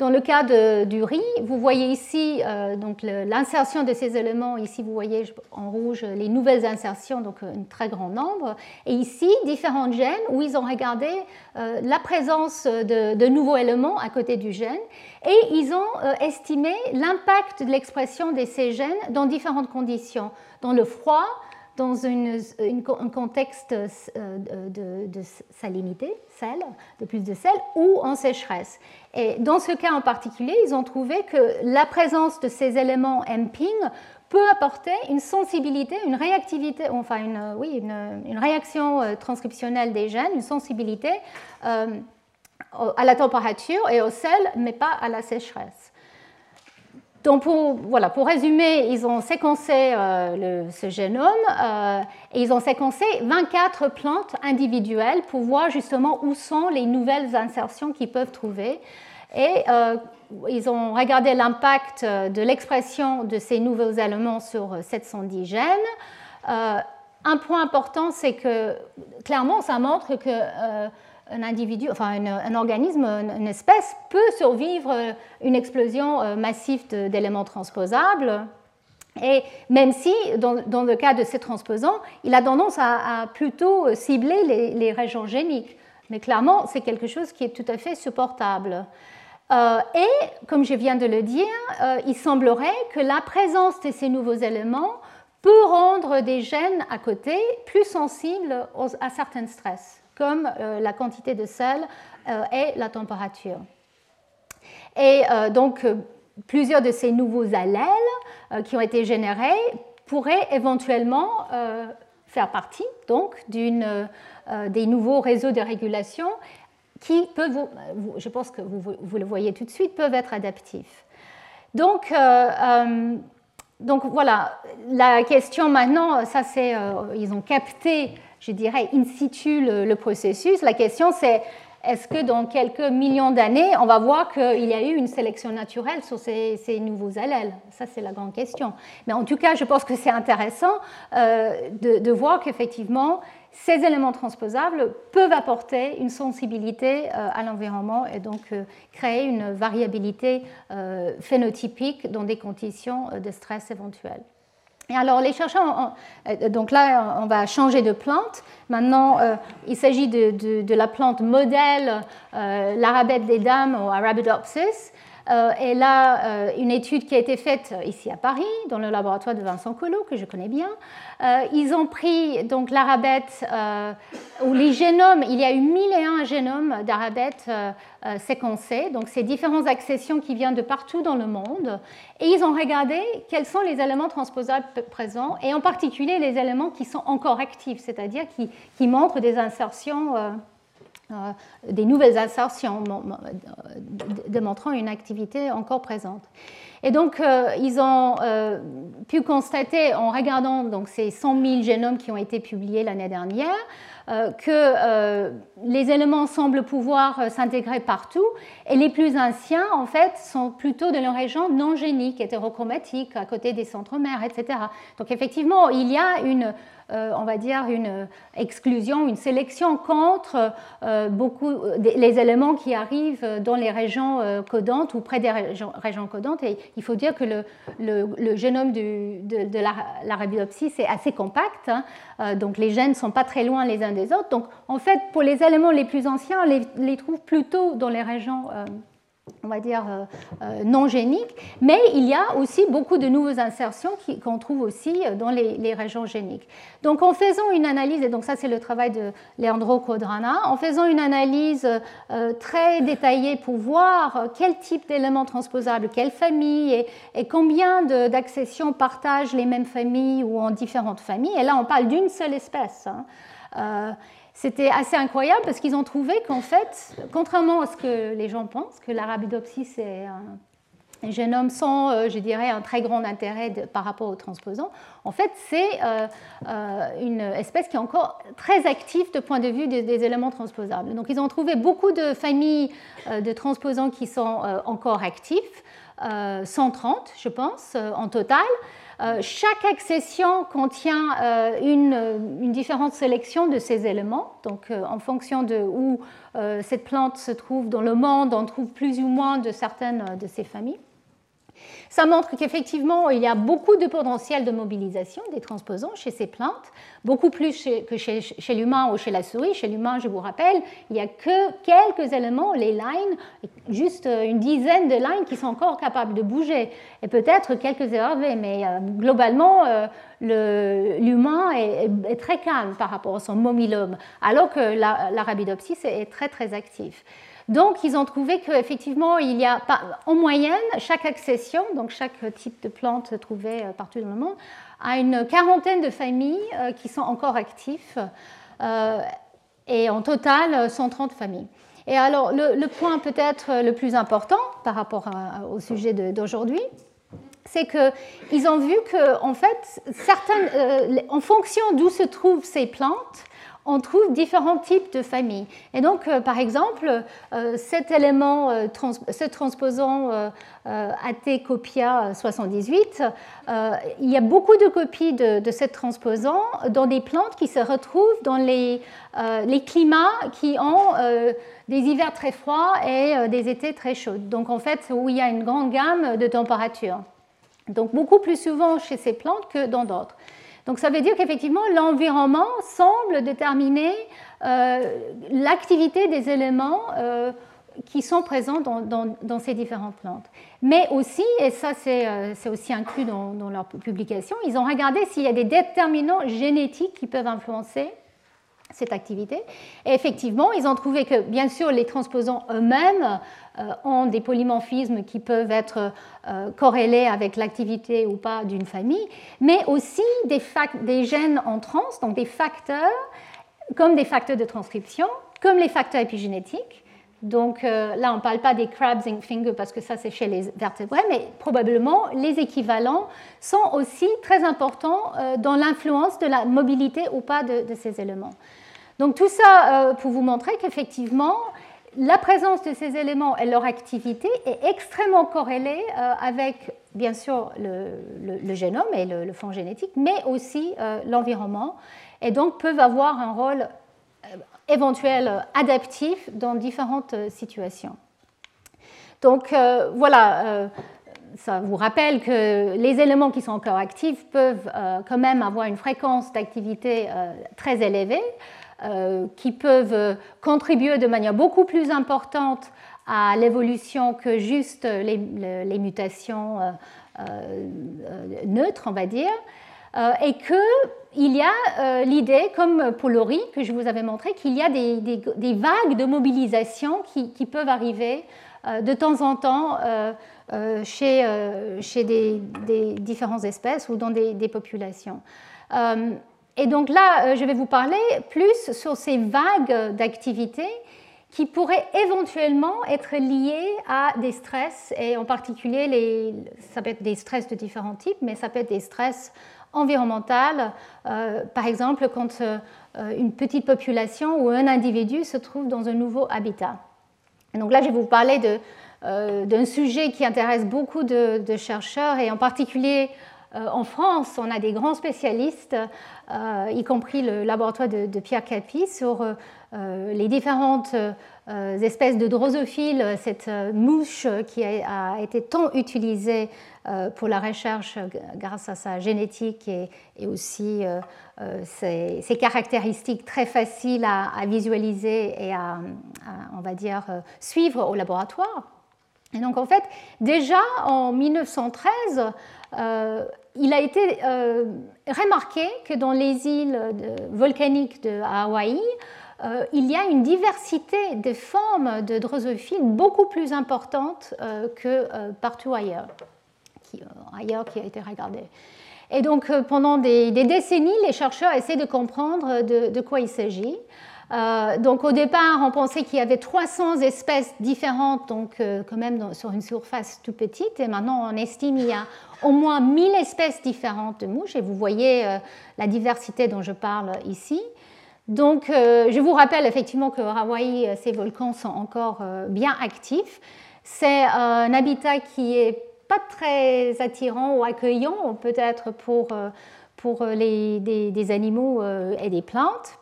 dans le cas du riz, vous voyez ici euh, l'insertion de ces éléments. Ici, vous voyez en rouge les nouvelles insertions, donc un très grand nombre. Et ici, différents gènes où ils ont regardé euh, la présence de, nouveaux éléments à côté du gène. Et ils ont euh, estimé l'impact de l'expression de ces gènes dans différentes conditions. Dans le froid, dans un contexte euh, de, salinité, sel, de plus de sel, ou en sécheresse. Et dans ce cas en particulier, ils ont trouvé que la présence de ces éléments MPING peut apporter une sensibilité, une réactivité, enfin une, oui, une, une réaction euh, transcriptionnelle des gènes, une sensibilité euh, à la température et au sel, mais pas à la sécheresse. Donc pour, voilà, pour résumer, ils ont séquencé euh, ce génome euh, et ils ont séquencé 24 plantes individuelles pour voir justement où sont les nouvelles insertions qu'ils peuvent trouver. Et euh, ils ont regardé l'impact de l'expression de ces nouveaux éléments sur 710 gènes. un point important, c'est que clairement, ça montre que un individu, enfin un, organisme, une espèce peut survivre euh, une explosion euh, massive d'éléments transposables. Et même si, dans, le cas de ces transposants, il a tendance à, plutôt cibler les, régions géniques. Mais clairement, c'est quelque chose qui est tout à fait supportable. Euh, et, comme je viens de le dire, il semblerait que la présence de ces nouveaux éléments peut rendre des gènes à côté plus sensibles à certains stress comme euh, la quantité de sel euh, et la température. Et euh, donc, plusieurs de ces nouveaux allèles qui ont été générés pourraient éventuellement faire partie donc des nouveaux réseaux de régulation qui peuvent, je pense que vous, vous, le voyez tout de suite, peuvent être adaptifs. Donc, donc voilà, la question maintenant, ça c'est, ils ont capté je dirais, in situ le, processus. La question, c'est est-ce que dans quelques millions d'années, on va voir qu'il y a eu une sélection naturelle sur ces, nouveaux allèles? Ça, c'est la grande question. Mais en tout cas, je pense que c'est intéressant euh, de, voir qu'effectivement, ces éléments transposables peuvent apporter une sensibilité euh, à l'environnement et donc euh, créer une variabilité phénotypique dans des conditions de stress éventuelles. Alors les chercheurs, euh, donc là on va changer de plante. Maintenant euh, il s'agit de, la plante modèle, euh, l'arabette des dames ou Arabidopsis. Et là, une étude qui a été faite ici à Paris, dans le laboratoire de Vincent Collot, que je connais bien, ils ont pris donc l'arabette, ou les génomes, il y a eu 1001 génomes d'arabette euh, séquencés, donc ces différentes accessions qui viennent de partout dans le monde, et ils ont regardé quels sont les éléments transposables présents, et en particulier les éléments qui sont encore actifs, c'est-à-dire qui, montrent des insertions, euh, euh, des nouvelles insertions, démontrant une activité encore présente. Et donc, ils ont pu constater, en regardant donc, ces 100 000 génomes qui ont été publiés l'année dernière, euh, que euh, les éléments semblent pouvoir euh, s'intégrer partout et les plus anciens, en fait, sont plutôt de la région non génique, hétérochromatiques, à côté des centres-mères, etc. Donc effectivement, il y a une euh, on va dire, une exclusion, une sélection contre euh, beaucoup les éléments qui arrivent dans les régions euh, codantes ou près des régions, codantes. Et il faut dire que le, génome de, de l'arabidopsis est assez compact, hein. donc les gènes ne sont pas très loin les uns des autres. Donc en fait, pour les éléments les plus anciens, on les, les trouve plutôt dans les régions on va dire, euh, euh, non géniques, mais il y a aussi beaucoup de nouvelles insertions qu'on trouve aussi euh, dans les, régions géniques. Donc en faisant une analyse, et donc ça c'est le travail de Leandro Codrana, en faisant une analyse très détaillée pour voir quel type d'éléments transposables, quelle famille et, et combien d'accessions partagent les mêmes familles ou en différentes familles, et là on parle d'une seule espèce. Hein, c'était assez incroyable parce qu'ils ont trouvé qu'en fait, contrairement à ce que les gens pensent, que l'arabidopsis est un, génome sans, euh, je dirais, un très grand intérêt par rapport aux transposants, en fait, c'est euh, euh, une espèce qui est encore très active de point de vue des, éléments transposables. Donc, ils ont trouvé beaucoup de familles de transposants qui sont encore actifs, 130, je pense, en total. chaque accession contient une, différente sélection de ces éléments. Donc, en fonction de où cette plante se trouve dans le monde, on trouve plus ou moins de certaines de ces familles. Ça montre qu'effectivement, il y a beaucoup de potentiel de mobilisation des transposons chez ces plantes, beaucoup plus que chez, l'humain ou chez la souris. Chez l'humain, je vous rappelle, il n'y a que quelques éléments, les lines, juste une dizaine de lines qui sont encore capables de bouger, et peut-être quelques ERV, mais euh, globalement, euh, l'humain est, très calme par rapport à son momylome, alors que l'Arabidopsis est très très actif. Donc, ils ont trouvé qu'effectivement, il y a en moyenne, chaque accession, donc chaque type de plante trouvée euh, partout dans le monde, a une quarantaine de familles euh, qui sont encore actives, euh, et en total 130 familles. Et alors, le, point peut-être le plus important par rapport au sujet d'aujourd'hui, c'est qu'ils ont vu que, en fait, certaines, en fonction d'où se trouvent ces plantes, on trouve différents types de familles. Et donc, euh, par exemple, euh, cet élément, euh, ce transposant AT-copia 78, il y a beaucoup de copies de, de ce transposant dans des plantes qui se retrouvent dans les, les climats qui ont des hivers très froids et des étés très chauds. Donc, en fait, où il y a une grande gamme de températures. Donc, beaucoup plus souvent chez ces plantes que dans d'autres. Donc ça veut dire qu'effectivement, l'environnement semble déterminer euh, l'activité des éléments euh, qui sont présents dans, ces différentes plantes. Mais aussi, et ça c'est euh, aussi inclus dans, dans, leur publication, ils ont regardé s'il y a des déterminants génétiques qui peuvent influencer cette activité. Et effectivement, ils ont trouvé que, bien sûr, les transposants eux-mêmes ont des polymorphismes qui peuvent être euh, corrélés avec l'activité ou pas d'une famille, mais aussi des, gènes en trans, donc des facteurs, comme des facteurs de transcription, comme les facteurs épigénétiques. Donc euh, là, on ne parle pas des crabs and fingers parce que ça, c'est chez les vertébrés, mais probablement les équivalents sont aussi très importants dans l'influence de la mobilité ou pas de, ces éléments. Donc tout ça euh, pour vous montrer qu'effectivement, la présence de ces éléments et leur activité est extrêmement corrélée euh, avec, bien sûr, le, génome et le, fond génétique, mais aussi euh, l'environnement, et donc peuvent avoir un rôle éventuel adaptif dans différentes situations. Donc voilà, ça vous rappelle que les éléments qui sont encore actifs peuvent quand même avoir une fréquence d'activité très élevée. Euh, qui peuvent contribuer de manière beaucoup plus importante à l'évolution que juste les, mutations euh, euh, neutres, on va dire, et qu'il y a l'idée, comme pour que je vous avais montré, qu'il y a des, vagues de mobilisation qui, peuvent arriver de temps en temps chez, chez des, différentes espèces ou dans des, populations. Et donc là, euh, je vais vous parler plus sur ces vagues d'activité qui pourraient éventuellement être liées à des stress, et en particulier, les, ça peut être des stress de différents types, mais ça peut être des stress environnementaux, euh, par exemple quand euh, une petite population ou un individu se trouve dans un nouveau habitat. Et donc là, je vais vous parler d'un sujet qui intéresse beaucoup de, chercheurs, et en particulier en France, on a des grands spécialistes euh, y compris le laboratoire de, Pierre Capi, sur euh, euh, les différentes espèces de drosophiles, cette mouche qui a, été tant utilisée pour la recherche grâce à sa génétique et, aussi ses, caractéristiques très faciles à, visualiser et à, on va dire, suivre au laboratoire. Et donc en fait, déjà en 1913, il a été euh, remarqué que dans les îles volcaniques de Hawaï, euh, il y a une diversité de formes de drosophiles beaucoup plus importante euh, que partout ailleurs ailleurs qui a été regardé. Et donc pendant des, décennies, les chercheurs essaient de comprendre de quoi il s'agit. Euh, donc au départ, on pensait qu'il y avait 300 espèces différentes, donc euh, quand même sur une surface tout petite, et maintenant on estime qu'il y a au moins 1000 espèces différentes de mouches, et vous voyez euh, la diversité dont je parle ici. Donc je vous rappelle effectivement que Hawaï, ces volcans sont encore bien actifs. C'est un habitat qui est pas très attirant ou accueillant, peut-être pour, pour des, animaux et des plantes.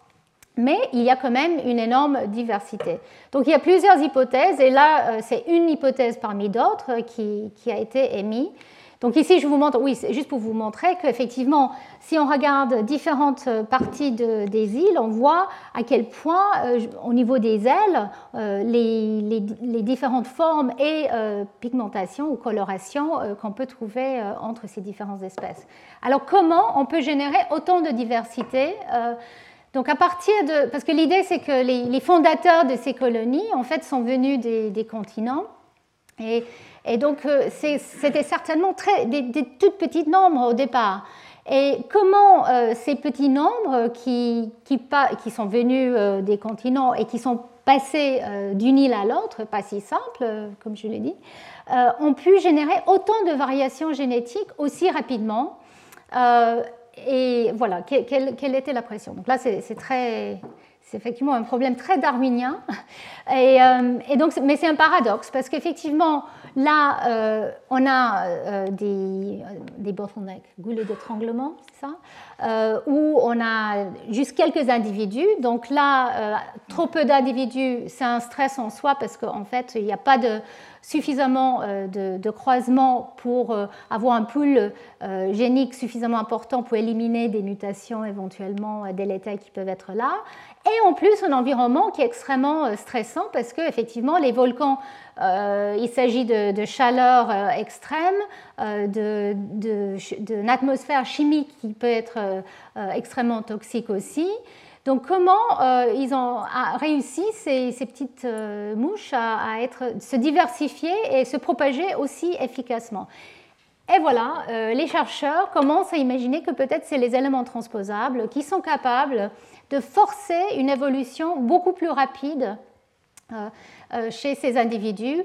Mais il y a quand même une énorme diversité. Donc il y a plusieurs hypothèses, et là c'est une hypothèse parmi d'autres qui, qui, a été émise. Donc ici, je vous montre, oui, c'est juste pour vous montrer qu'effectivement, si on regarde différentes parties des îles, on voit à quel point, euh, au niveau des ailes, euh, les, différentes formes et euh, pigmentations ou colorations qu'on peut trouver entre ces différentes espèces. Alors comment on peut générer autant de diversité donc à partir de, parce que l'idée c'est que les, fondateurs de ces colonies en fait sont venus des, continents et donc, euh, c'était certainement très, des, des, toutes petites nombres au départ. Et comment euh, ces petits nombres qui, qui, qui sont venus euh, des continents et qui sont passés d'une île à l'autre, pas si simple, comme je l'ai dit, ont pu générer autant de variations génétiques aussi rapidement Et voilà, quelle, quelle, était la pression? Donc là, c'est très c'est effectivement un problème très darwinien. Et, et donc, mais c'est un paradoxe parce qu'effectivement, Là, euh, on a euh, des, des bottlenecks, goulets d'étranglement, c'est ça, euh, où on a juste quelques individus. Donc là, trop peu d'individus, c'est un stress en soi parce qu'en fait, il n'y a pas de, suffisamment de, de croisement pour avoir un pool génique suffisamment important pour éliminer des mutations éventuellement délétères qui peuvent être là. Et en plus, un environnement qui est extrêmement stressant parce qu'effectivement, les volcans euh, il s'agit de, chaleur euh, extrême, euh, d'une atmosphère chimique qui peut être extrêmement toxique aussi. Donc comment ils ont réussi ces, petites mouches à, être, se diversifier et se propager aussi efficacement? Et voilà, les chercheurs commencent à imaginer que peut-être c'est les éléments transposables qui sont capables de forcer une évolution beaucoup plus rapide euh, chez ces individus,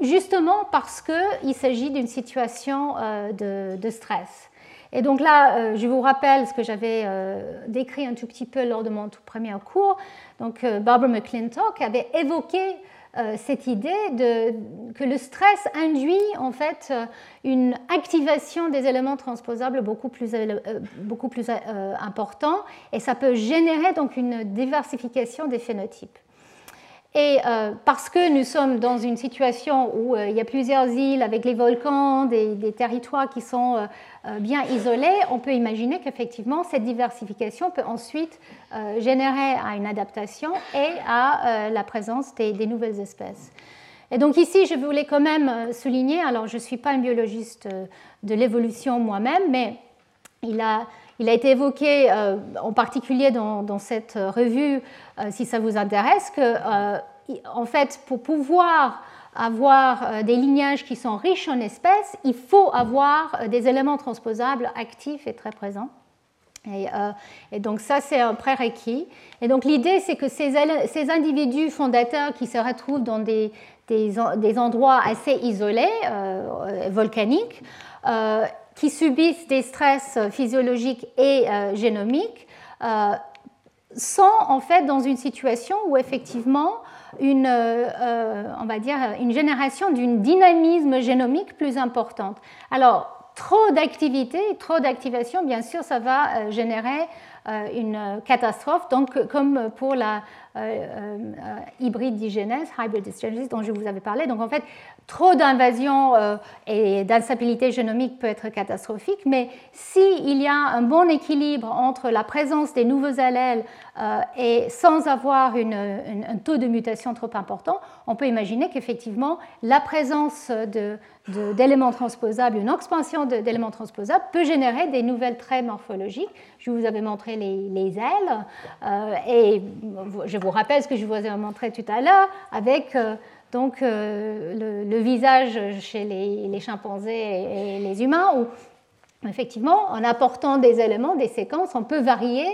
justement parce qu'il s'agit d'une situation euh, de, stress. Et donc là, euh, je vous rappelle ce que j'avais décrit un tout petit peu lors de mon tout premier cours. Donc Barbara McClintock avait évoqué cette idée que le stress induit en fait une activation des éléments transposables beaucoup plus, plus important et ça peut générer donc une diversification des phénotypes. Et euh, parce que nous sommes dans une situation où euh, il y a plusieurs îles avec les volcans, des, territoires qui sont euh, bien isolés, on peut imaginer qu'effectivement cette diversification peut ensuite générer à une adaptation et à la présence des, nouvelles espèces. Et donc ici, je voulais quand même souligner, alors je ne suis pas un biologiste de l'évolution moi-même, mais il a il a été évoqué euh, en particulier dans, cette revue, euh, si ça vous intéresse, que euh, en fait, pour pouvoir avoir des lignages qui sont riches en espèces, il faut avoir des éléments transposables actifs et très présents. Et, donc ça, c'est un prérequis. Et donc l'idée, c'est que ces, individus fondateurs qui se retrouvent dans des, endroits assez isolés, volcaniques, qui subissent des stress physiologiques et euh, génomiques euh, sont en fait dans une situation où effectivement une, euh, on va dire, une génération d'une dynamisme génomique plus importante. Alors, trop d'activité, trop d'activation, bien sûr, ça va générer une catastrophe, donc comme pour la hybride digenèse, hybrid dont je vous avais parlé. Donc en fait, Trop d'invasion euh, et d'instabilité génomique peut être catastrophique, mais s'il y a un bon équilibre entre la présence des nouveaux allèles euh, et sans avoir un taux de mutation trop important, on peut imaginer qu'effectivement la présence d'éléments transposables, une expansion d'éléments transposables peut générer des nouvelles traits morphologiques. Je vous avais montré les, ailes euh, et je vous rappelle ce que je vous avais montré tout à l'heure avec donc euh, le, visage chez les, chimpanzés et, les humains, où effectivement, en apportant des éléments, des séquences, on peut varier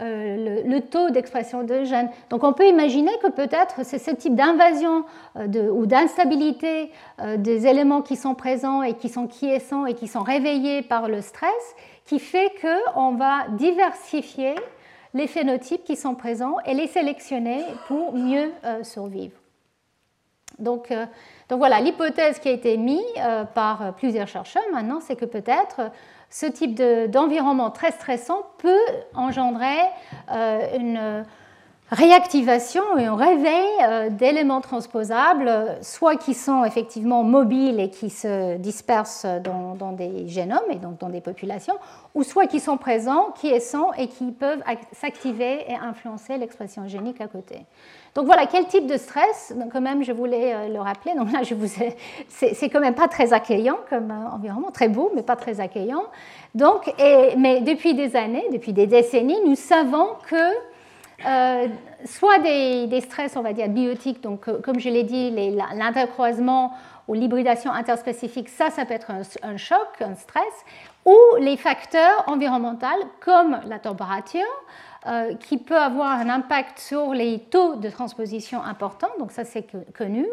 euh, le, taux d'expression de gènes. Donc on peut imaginer que peut-être c'est ce type d'invasion euh, ou d'instabilité des éléments qui sont présents et qui sont quiescents et qui sont réveillés par le stress qui fait qu'on va diversifier les phénotypes qui sont présents et les sélectionner pour mieux survivre. Donc, donc voilà, l'hypothèse qui a été mise par plusieurs chercheurs maintenant, c'est que peut-être ce type d'environnement très stressant peut engendrer une réactivation et un réveil euh, d'éléments transposables, soit qui sont effectivement mobiles et qui se dispersent dans, des génomes et donc dans des populations, ou soit qui sont présents, qui sont et qui peuvent s'activer et influencer l'expression génique à côté. Donc voilà, quel type de stress Quand même, je voulais euh, le rappeler. Donc là, je vous c'est quand même pas très accueillant comme euh, environnement, très beau, mais pas très accueillant. Donc, mais depuis des années, depuis des décennies, nous savons que euh, soit des, stress, on va dire, biotiques, donc comme je l'ai dit, l'intercroisement ou l'hybridation interspécifique, ça, ça peut être un, choc, un stress, ou les facteurs environnementaux comme la température, euh, qui peut avoir un impact sur les taux de transposition importants, donc ça c'est connu.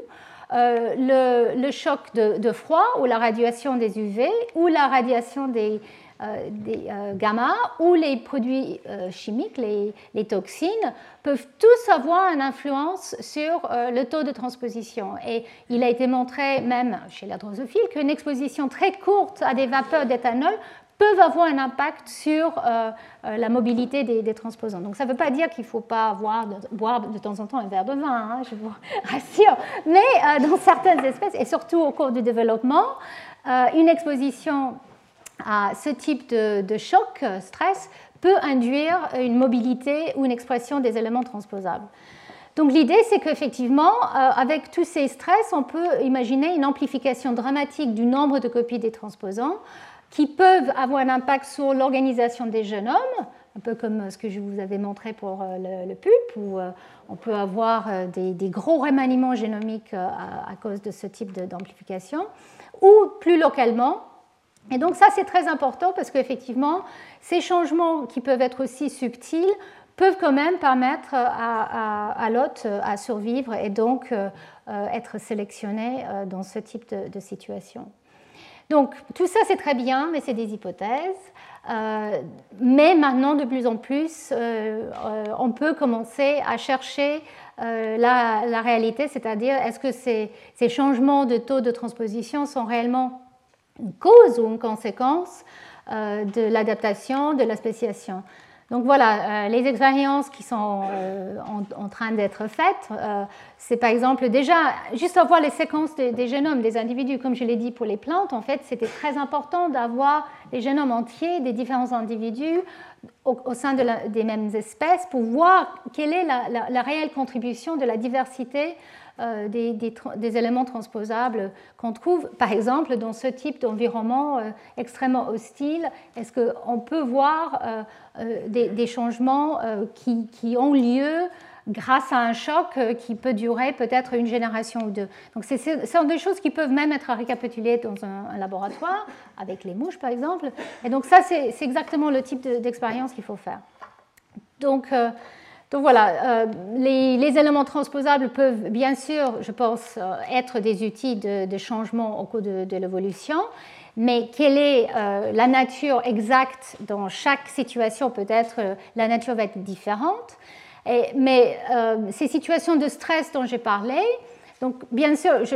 le, choc de, froid ou la radiation des UV ou la radiation des, euh, euh, gamma ou les produits euh, chimiques, les, toxines, peuvent tous avoir une influence sur le taux de transposition. Et il a été montré, même chez la drosophile, qu'une exposition très courte à des vapeurs d'éthanol peuvent avoir un impact sur la mobilité des, transposants. Donc ça ne veut pas dire qu'il ne faut pas boire de temps en temps un verre de vin, hein, je vous rassure, mais dans certaines espèces, et surtout au cours du développement, une exposition à ce type de, choc, euh, stress, peut induire une mobilité ou une expression des éléments transposables. Donc l'idée, c'est qu'effectivement, euh, avec tous ces stress, on peut imaginer une amplification dramatique du nombre de copies des transposants qui peuvent avoir un impact sur l'organisation des génomes, un peu comme ce que je vous avais montré pour euh, le, pulpe, où on peut avoir des, gros remaniements génomiques à cause de ce type d'amplification, ou plus localement, et donc ça, c'est très important parce qu'effectivement, ces changements qui peuvent être aussi subtils peuvent quand même permettre à, l'hôte à survivre et donc euh, euh, être sélectionné euh, dans ce type de, situation. Donc tout ça, c'est très bien, mais c'est des hypothèses. mais maintenant, de plus en plus, on peut commencer à chercher la, réalité, c'est-à-dire est-ce que ces, ces changements de taux de transposition sont réellement une cause ou une conséquence euh, de l'adaptation, de la spéciation? Donc voilà, euh, les expériences qui sont euh, en, train d'être faites, c'est par exemple déjà, juste avoir les séquences des, génomes des individus, comme je l'ai dit pour les plantes, en fait, c'était très important d'avoir les génomes entiers des différents individus au, sein de des mêmes espèces pour voir quelle est la, réelle contribution de la diversité euh, des, éléments transposables qu'on trouve, par exemple, dans ce type d'environnement euh, extrêmement hostile. Est-ce qu'on peut voir euh, des, changements qui, ont lieu grâce à un choc qui peut durer peut-être une génération ou deux. Donc, ce sont des choses qui peuvent même être récapitulées dans un, laboratoire, avec les mouches par exemple. Et donc, ça, c'est exactement le type d'expérience qu'il faut faire. Donc, donc voilà, euh, les, éléments transposables peuvent bien sûr, je pense, euh, être des outils de, changement au cours de, l'évolution, mais quelle est euh, la nature exacte dans chaque situation? Peut-être la nature va être différente. mais ces situations de stress dont j'ai parlé, donc bien sûr, je,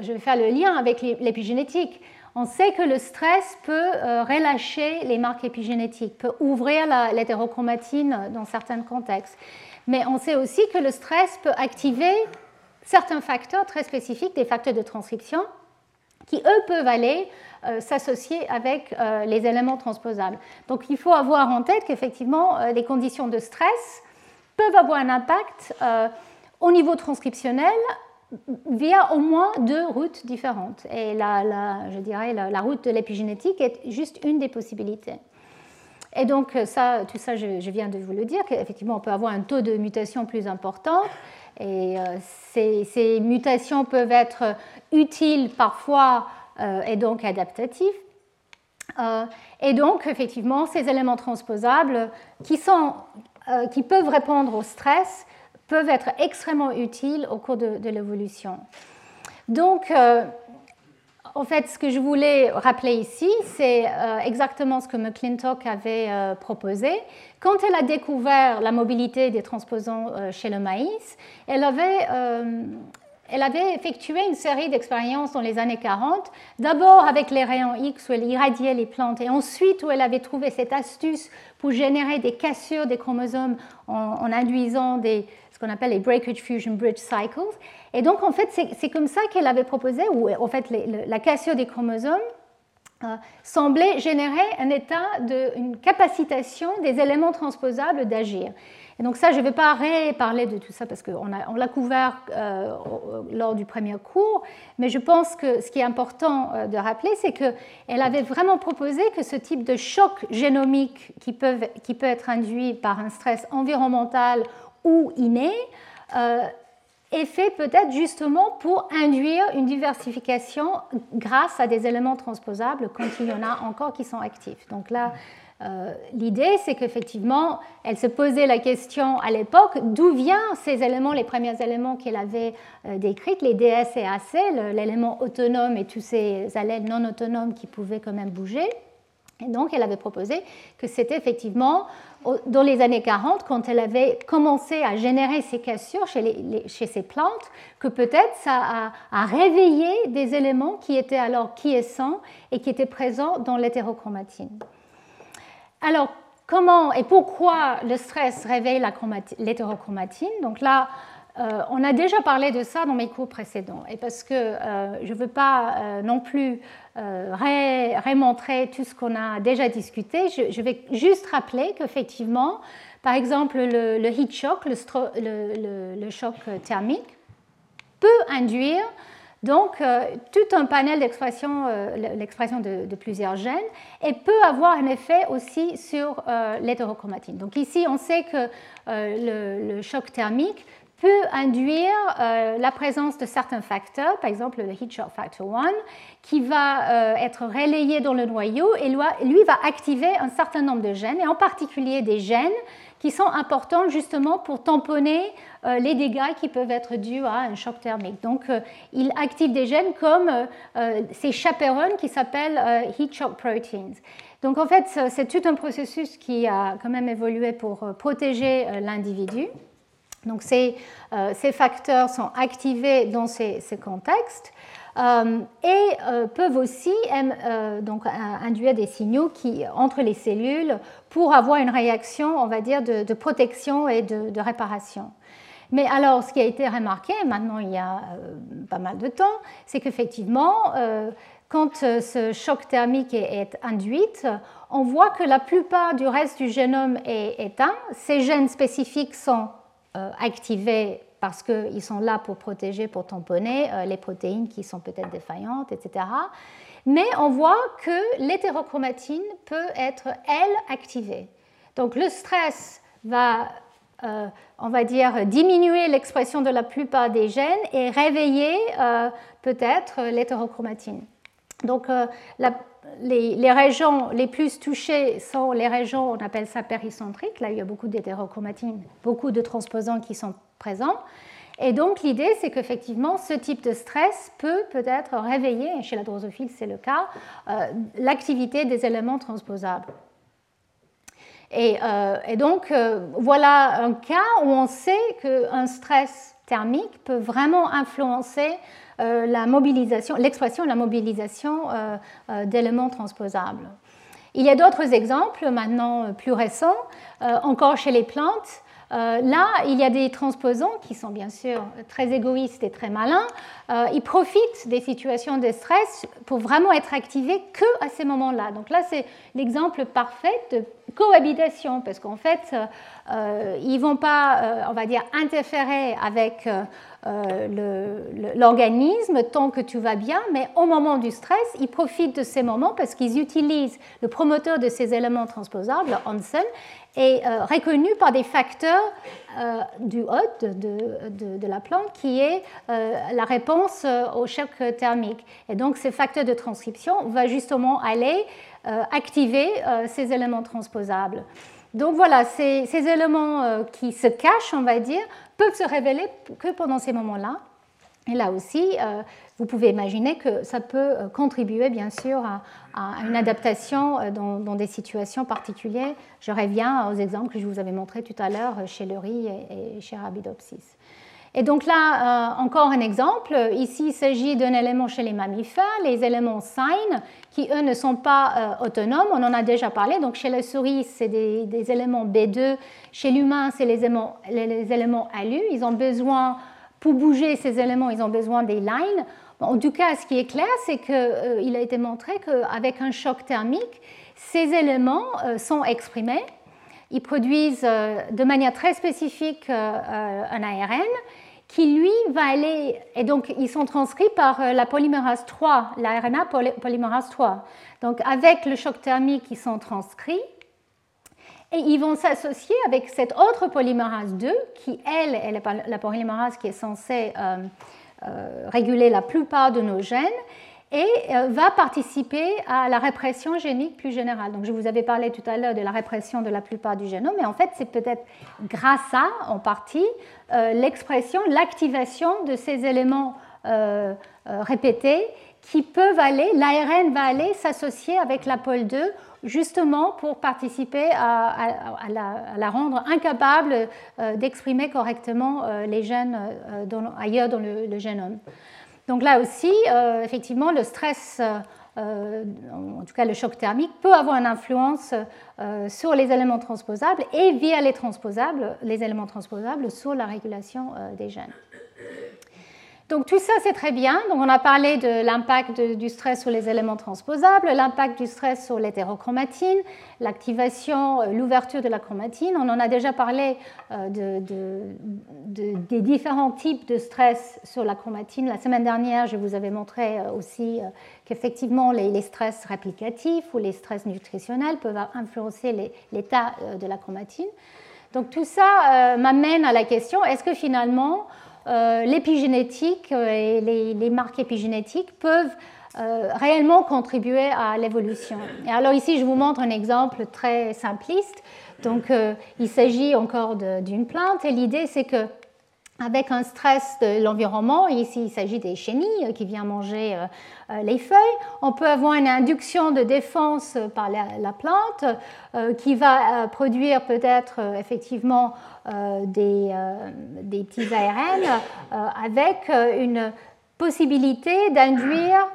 je vais faire le lien avec l'épigénétique on sait que le stress peut euh, relâcher les marques épigénétiques, peut ouvrir l'hétérochromatine dans certains contextes. Mais on sait aussi que le stress peut activer certains facteurs très spécifiques, des facteurs de transcription, qui eux peuvent aller euh, s'associer avec euh, les éléments transposables. Donc il faut avoir en tête qu'effectivement, les conditions de stress peuvent avoir un impact au niveau transcriptionnel via au moins deux routes différentes. Et la, je dirais la, route de l'épigénétique est juste une des possibilités. Et donc, ça, tout ça, je, viens de vous le dire, qu'effectivement, on peut avoir un taux de mutation plus important. Et euh, ces, mutations peuvent être utiles parfois euh, et donc adaptatives. Euh, et donc, effectivement, ces éléments transposables qui, sont, qui peuvent répondre au stress peuvent être extrêmement utiles au cours de, l'évolution. Donc, en fait, ce que je voulais rappeler ici, c'est euh, exactement ce que McClintock avait euh, proposé. Quand elle a découvert la mobilité des transposants chez le maïs, elle avait, effectué une série d'expériences dans les années 40, d'abord avec les rayons X où elle irradiait les plantes, et ensuite où elle avait trouvé cette astuce pour générer des cassures des chromosomes en, induisant des, qu'on appelle les breakage fusion bridge cycles. Et donc, en fait, c'est comme ça qu'elle avait proposé, ou en fait, la cassure des chromosomes euh, semblait générer un état de capacitation des éléments transposables d'agir. Et donc ça, je ne vais pas reparler de tout ça parce qu'on on l'a couvert euh, lors du premier cours, mais je pense que ce qui est important euh, de rappeler, c'est qu'elle avait vraiment proposé que ce type de choc génomique qui, peuvent, qui peut être induit par un stress environnemental ou inné est fait peut-être justement pour induire une diversification grâce à des éléments transposables quand il y en a encore qui sont actifs. Donc là, euh, l'idée, c'est qu'effectivement, elle se posait la question à l'époque d'où viennent ces éléments, les premiers éléments qu'elle avait euh, décrits, les DS et AC, l'élément autonome et tous ces allèles non autonomes qui pouvaient quand même bouger. Et donc, elle avait proposé que c'était effectivement dans les années 40, quand elle avait commencé à générer ces cassures chez, chez ces plantes, que peut-être ça a, réveillé des éléments qui étaient alors quiescents et qui étaient présents dans l'hétérochromatine. Alors, comment et pourquoi le stress réveille l'hétérochromatine? Donc là, euh, on a déjà parlé de ça dans mes cours précédents, et parce que euh, je ne veux pas euh, non plus remontrer tout ce qu'on a déjà discuté, je, vais juste rappeler qu'effectivement, par exemple, le, heat shock, le, choc thermique, peut induire donc tout un panel d'expression, l'expression de, plusieurs gènes, et peut avoir un effet aussi sur l'hétérochromatine. Donc ici, on sait que le, choc thermique peut induire euh, la présence de certains facteurs, par exemple le heat shock factor 1, qui va euh, être relayé dans le noyau et lui va activer un certain nombre de gènes, et en particulier des gènes qui sont importants justement pour tamponner euh, les dégâts qui peuvent être dus à un choc thermique. Donc, il active des gènes comme ces chaperones qui s'appellent heat shock proteins. Donc, en fait, c'est tout un processus qui a quand même évolué pour protéger l'individu. Donc ces, euh, ces, facteurs sont activés dans ces, contextes euh, et euh, peuvent aussi donc, induire des signaux qui, entre les cellules pour avoir une réaction, on va dire, de, protection et de, réparation. Mais alors, ce qui a été remarqué, maintenant il y a pas mal de temps, c'est qu'effectivement, quand ce choc thermique est, induit, on voit que la plupart du reste du génome est éteint. Ces gènes spécifiques sont activés parce qu'ils sont là pour protéger, pour tamponner euh, les protéines qui sont peut-être défaillantes, etc. Mais on voit que l'hétérochromatine peut être, elle, activée. Donc le stress va, euh, on va dire, diminuer l'expression de la plupart des gènes et réveiller peut-être l'hétérochromatine. Donc la, les, régions les plus touchées sont les régions, on appelle ça péricentriques. Là, il y a beaucoup d'hétérochromatines, beaucoup de transposants qui sont présents. Et donc, l'idée, c'est qu'effectivement, ce type de stress peut peut-être réveiller, chez la drosophile, c'est le cas, euh, l'activité des éléments transposables. Et, euh, donc, euh, voilà un cas où on sait qu'un stress thermique peut vraiment influencer mobilisation, l'expression et la mobilisation euh, euh, d'éléments transposables. Il y a d'autres exemples maintenant plus récents, encore chez les plantes. là, il y a des transposants qui sont bien sûr très égoïstes et très malins. Ils profitent des situations de stress pour vraiment être activés que à ces moments-là. Donc là, c'est l'exemple parfait de cohabitation, parce qu'en fait, ils ne vont pas, on va dire, interférer avec euh, l'organisme tant que tu vas bien, mais au moment du stress, ils profitent de ces moments parce qu'ils utilisent le promoteur de ces éléments transposables, Hansen, est euh, reconnu par des facteurs euh, du hôte de, de, la plante qui est la réponse au choc thermique. Et donc, ces facteurs de transcription vont justement aller activer ces éléments transposables. Donc voilà, ces, ces éléments qui se cachent, on va dire, peuvent se révéler que pendant ces moments-là. Et là aussi, euh, vous pouvez imaginer que ça peut euh, contribuer bien sûr à, une adaptation euh, dans, des situations particulières. Je reviens aux exemples que je vous avais montrés tout à l'heure chez le riz et, chez Arabidopsis. Et donc là, encore un exemple. Ici, il s'agit d'un élément chez les mammifères, les éléments sign, qui eux ne sont pas autonomes. On en a déjà parlé. Donc chez la souris, c'est des, éléments B2. Chez l'humain, c'est les, éléments ALU. Ils ont besoin, pour bouger ces éléments, ils ont besoin des lines. En tout cas, ce qui est clair, c'est qu'il euh, a été montré qu'avec un choc thermique, ces éléments sont exprimés. Ils produisent de manière très spécifique un ARN qui lui va aller, et donc ils sont transcrits par euh, la polymérase 3, l'ARNA polymérase 3. Donc avec le choc thermique, ils sont transcrits et ils vont s'associer avec cette autre polymérase 2 qui, elle, est la polymérase qui est censée euh, euh, réguler la plupart de nos gènes et euh, va participer à la répression génique plus générale. Donc, je vous avais parlé tout à l'heure de la répression de la plupart du génome, mais en fait, c'est peut-être grâce à, en partie, l'expression, l'activation de ces éléments répétés qui peuvent aller, l'ARN va aller s'associer avec la pôle 2 justement pour participer à, la, rendre incapable d'exprimer correctement les gènes ailleurs dans le génome. Donc là aussi, euh, effectivement, le stress, euh, euh, en tout cas le choc thermique, peut avoir une influence sur les éléments transposables et via les transposables, les éléments transposables sur la régulation des gènes. Donc tout ça, c'est très bien. Donc on a parlé de l'impact du stress sur les éléments transposables, l'impact du stress sur l'hétérochromatine, l'activation, euh, l'ouverture de la chromatine. On en a déjà parlé euh, des différents types de stress sur la chromatine. La semaine dernière, je vous avais montré euh, aussi qu'effectivement, les, stress réplicatifs ou les stress nutritionnels peuvent influencer l'état de la chromatine. Donc tout ça m'amène à la question, est-ce que finalement, l'épigénétique euh, et les, marques épigénétiques peuvent euh, réellement contribuer à l'évolution. Et alors ici, je vous montre un exemple très simpliste. Donc, il s'agit encore d'une plante et l'idée, c'est que avec un stress de l'environnement, ici il s'agit des chenilles qui viennent manger les feuilles, on peut avoir une induction de défense par la, plante qui va produire peut-être effectivement euh, euh, des, petits ARN euh, avec une possibilité d'induire,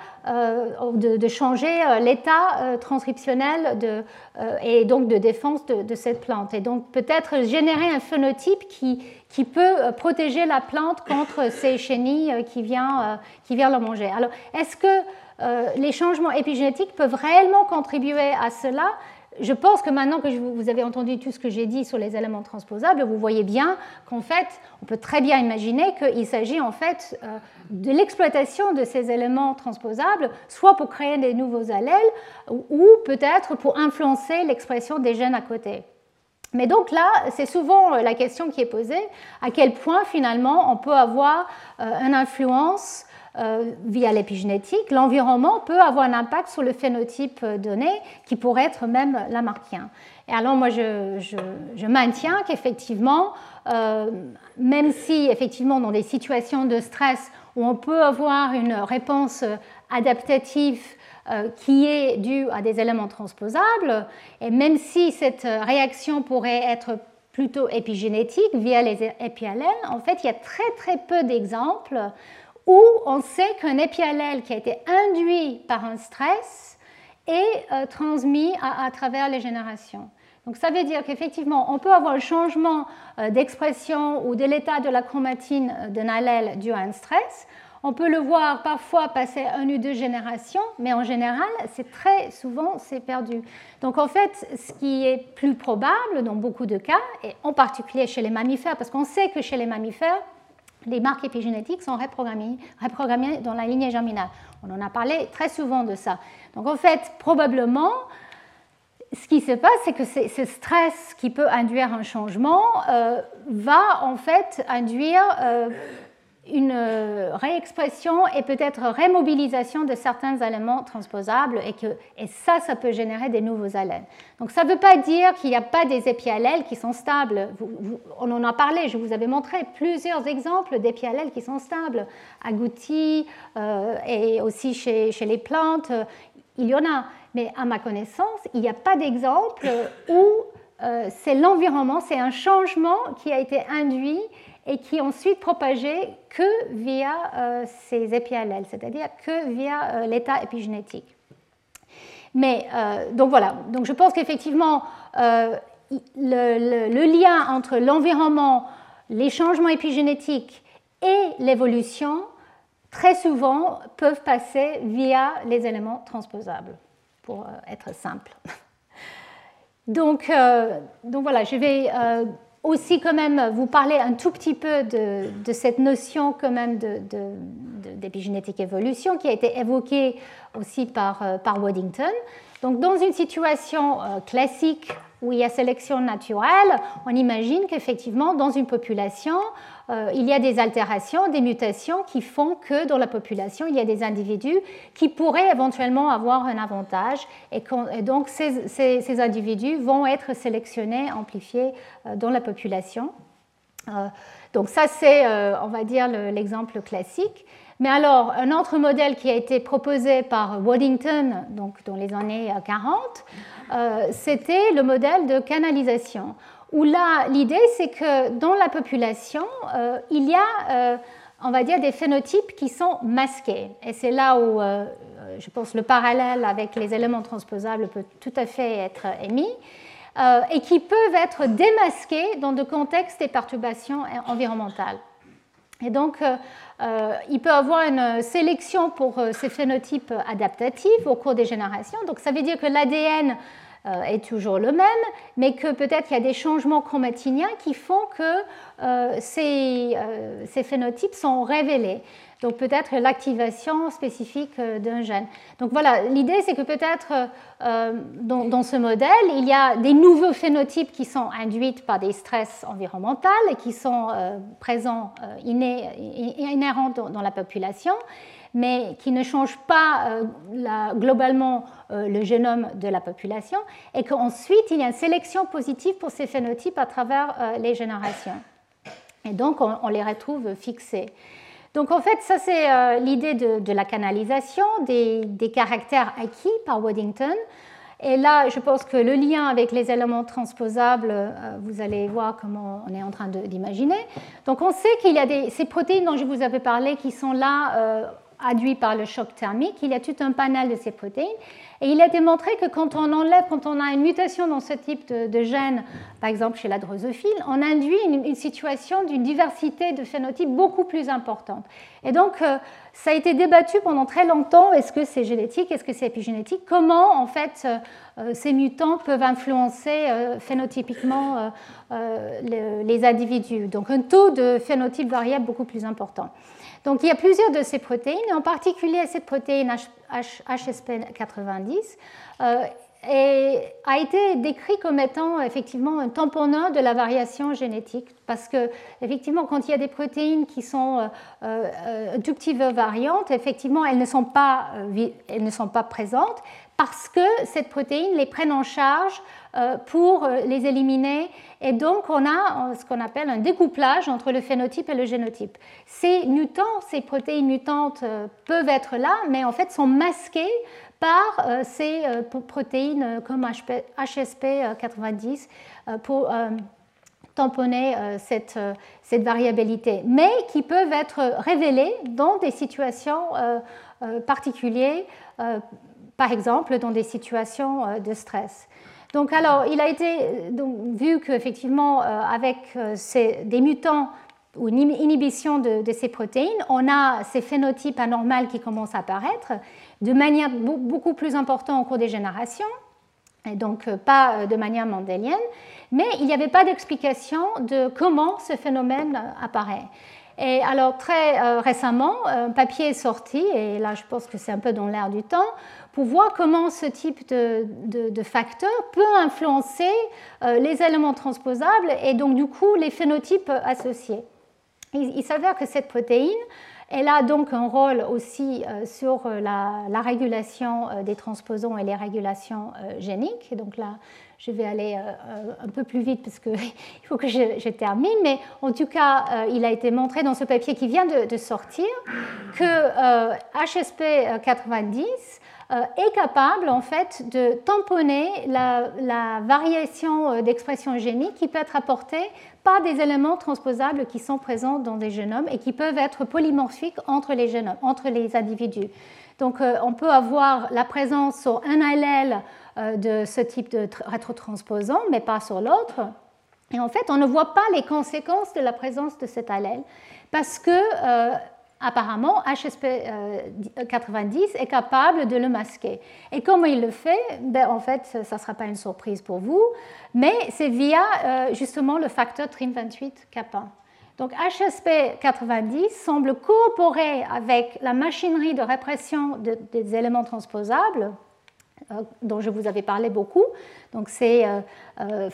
de, changer l'état transcriptionnel et donc de défense de, cette plante. Et donc peut-être générer un phénotype qui, qui peut protéger la plante contre ces chenilles qui viennent, qui viennent la manger. Alors, est-ce que les changements épigénétiques peuvent réellement contribuer à cela? Je pense que maintenant que vous avez entendu tout ce que j'ai dit sur les éléments transposables, vous voyez bien qu'en fait, on peut très bien imaginer qu'il s'agit en fait euh, de l'exploitation de ces éléments transposables, soit pour créer des nouveaux allèles, ou peut-être pour influencer l'expression des gènes à côté. Mais donc là, c'est souvent euh, la question qui est posée, à quel point finalement on peut avoir euh, une influence euh, via l'épigénétique, l'environnement peut avoir un impact sur le phénotype donné qui pourrait être même lamarckien. Et alors moi je, maintiens qu'effectivement, même si effectivement dans des situations de stress où on peut avoir une réponse adaptative qui est due à des éléments transposables, et même si cette réaction pourrait être plutôt épigénétique via les épialènes, en fait il y a très très peu d'exemples où on sait qu'un épiallèle qui a été induit par un stress est euh, transmis à, travers les générations. Donc ça veut dire qu'effectivement, on peut avoir un changement euh, d'expression ou de l'état de la chromatine euh, d'un allèle dû à un stress. On peut le voir parfois passer une ou deux générations, mais en général, c'est très souvent, c'est perdu. Donc en fait, ce qui est plus probable dans beaucoup de cas, et en particulier chez les mammifères, parce qu'on sait que chez les mammifères, les marques épigénétiques sont reprogrammées, dans la lignée germinale. On en a parlé très souvent de ça. Donc en fait, probablement, ce qui se passe, c'est que ce stress qui peut induire un changement euh, va en fait induire euh, une euh, réexpression et peut-être remobilisation de certains éléments transposables et, que, et ça, ça peut générer des nouveaux allèles. Donc ça ne veut pas dire qu'il n'y a pas des épiallèles qui sont stables. on en a parlé, je vous avais montré plusieurs exemples d'épiallèles qui sont stables, agoutis euh, et aussi chez, les plantes, il y en a. Mais à ma connaissance, il n'y a pas d'exemple où euh, c'est l'environnement, c'est un changement qui a été induit et qui ensuite propagée que via ces épiallèles, c'est-à-dire que via l'état épigénétique. Mais donc voilà, donc je pense qu'effectivement, le, lien entre l'environnement, les changements épigénétiques et l'évolution, très souvent, peuvent passer via les éléments transposables, pour euh, être simple. Donc, euh, donc voilà, je vais euh, aussi quand même vous parler un tout petit peu de, cette notion quand même d'épigénétique de, évolution qui a été évoquée aussi par, par Waddington. Donc dans une situation classique où il y a sélection naturelle, on imagine qu'effectivement, dans une population, euh, il y a des altérations, des mutations qui font que dans la population, il y a des individus qui pourraient éventuellement avoir un avantage. Et, donc, ces, individus vont être sélectionnés, amplifiés euh, dans la population. Euh, donc ça, c'est, on va dire, l'exemple classique. Mais alors, un autre modèle qui a été proposé par Waddington donc dans les années 40, euh, c'était le modèle de canalisation, où là, l'idée, c'est que dans la population, euh, il y a, euh, on va dire, des phénotypes qui sont masqués. Et c'est là où, je pense, le parallèle avec les éléments transposables peut tout à fait être émis. et qui peuvent être démasqués dans de contextes et perturbations environnementales. Et donc, euh, il peut avoir une sélection pour euh, ces phénotypes adaptatifs au cours des générations. Donc ça veut dire que l'ADN euh, est toujours le même, mais que peut-être il y a des changements chromatiniens qui font que ces, ces, phénotypes sont révélés donc peut-être l'activation spécifique euh, d'un gène. Donc voilà, l'idée c'est que peut-être euh, dans, ce modèle, il y a des nouveaux phénotypes qui sont induits par des stress environnementaux et qui sont euh, présents, inhérents dans, la population, mais qui ne changent pas globalement le génome de la population, et qu'ensuite il y a une sélection positive pour ces phénotypes à travers les générations. Et donc on les retrouve fixés. Donc en fait, ça c'est euh, l'idée de, la canalisation des, caractères acquis par Waddington. Et là, je pense que le lien avec les éléments transposables, euh, vous allez voir comment on est en train d'imaginer. Donc on sait qu'il y a ces protéines dont je vous avais parlé qui sont là euh, induites par le choc thermique. Il y a tout un panel de ces protéines. Et il a démontré que quand on enlève, quand on a une mutation dans ce type de, gène, par exemple chez la drosophile, on induit une, situation d'une diversité de phénotypes beaucoup plus importante. Et donc, euh, ça a été débattu pendant très longtemps. Est-ce que c'est génétique? Est-ce que c'est épigénétique? Comment, en fait, euh, euh, ces mutants peuvent influencer phénotypiquement les, individus? Donc, un taux de phénotype variable beaucoup plus important. Donc il y a plusieurs de ces protéines, en particulier cette protéine HSP90 euh, a été décrit comme étant effectivement un tamponneur de la variation génétique, parce que effectivement quand il y a des protéines qui sont euh, euh, variantes, effectivement elles ne sont pas, elles ne sont pas présentes, parce que cette protéine les prenne en charge euh, pour euh, les éliminer. Et donc, on a ce qu'on appelle un découplage entre le phénotype et le génotype. Ces mutants, ces protéines mutantes euh, peuvent être là, mais en fait sont masquées par ces protéines comme HSP90 pour tamponner cette, variabilité, mais qui peuvent être révélées dans des situations particulières par exemple dans des situations euh, de stress. Donc alors, il a été vu qu'effectivement, euh, avec euh, des mutants ou une inhibition de, ces protéines, on a ces phénotypes anormaux qui commencent à apparaître de manière beaucoup plus importante au cours des générations, et donc pas de manière mendélienne, mais il n'y avait pas d'explication de comment ce phénomène apparaît. Et alors très récemment, un papier est sorti, et là je pense que c'est un peu dans l'air du temps, pour voir comment ce type de, facteur peut influencer euh, les éléments transposables et donc du coup les phénotypes associés. Il, s'avère que cette protéine, elle a donc un rôle aussi euh, sur la, régulation euh, des transposons et les régulations géniques. Et donc là, je vais aller un peu plus vite parce qu'il faut que je, termine. Mais en tout cas, il a été montré dans ce papier qui vient de, sortir que HSP 90 est capable en fait de tamponner la, variation d'expression génique qui peut être apportée par des éléments transposables qui sont présents dans des génomes et qui peuvent être polymorphiques entre les génomes, entre les individus. Donc on peut avoir la présence sur un allèle de ce type de rétrotransposant, mais pas sur l'autre. Et en fait, on ne voit pas les conséquences de la présence de cet allèle parce que euh, apparemment HSP90 est capable de le masquer. Et comment il le fait ben, En fait, ça ne sera pas une surprise pour vous, mais c'est via euh, justement le facteur TRIM28-kappa. Donc HSP90 semble coopérer avec la machinerie de répression des éléments transposables euh, dont je vous avais parlé beaucoup. Donc c'est euh, euh,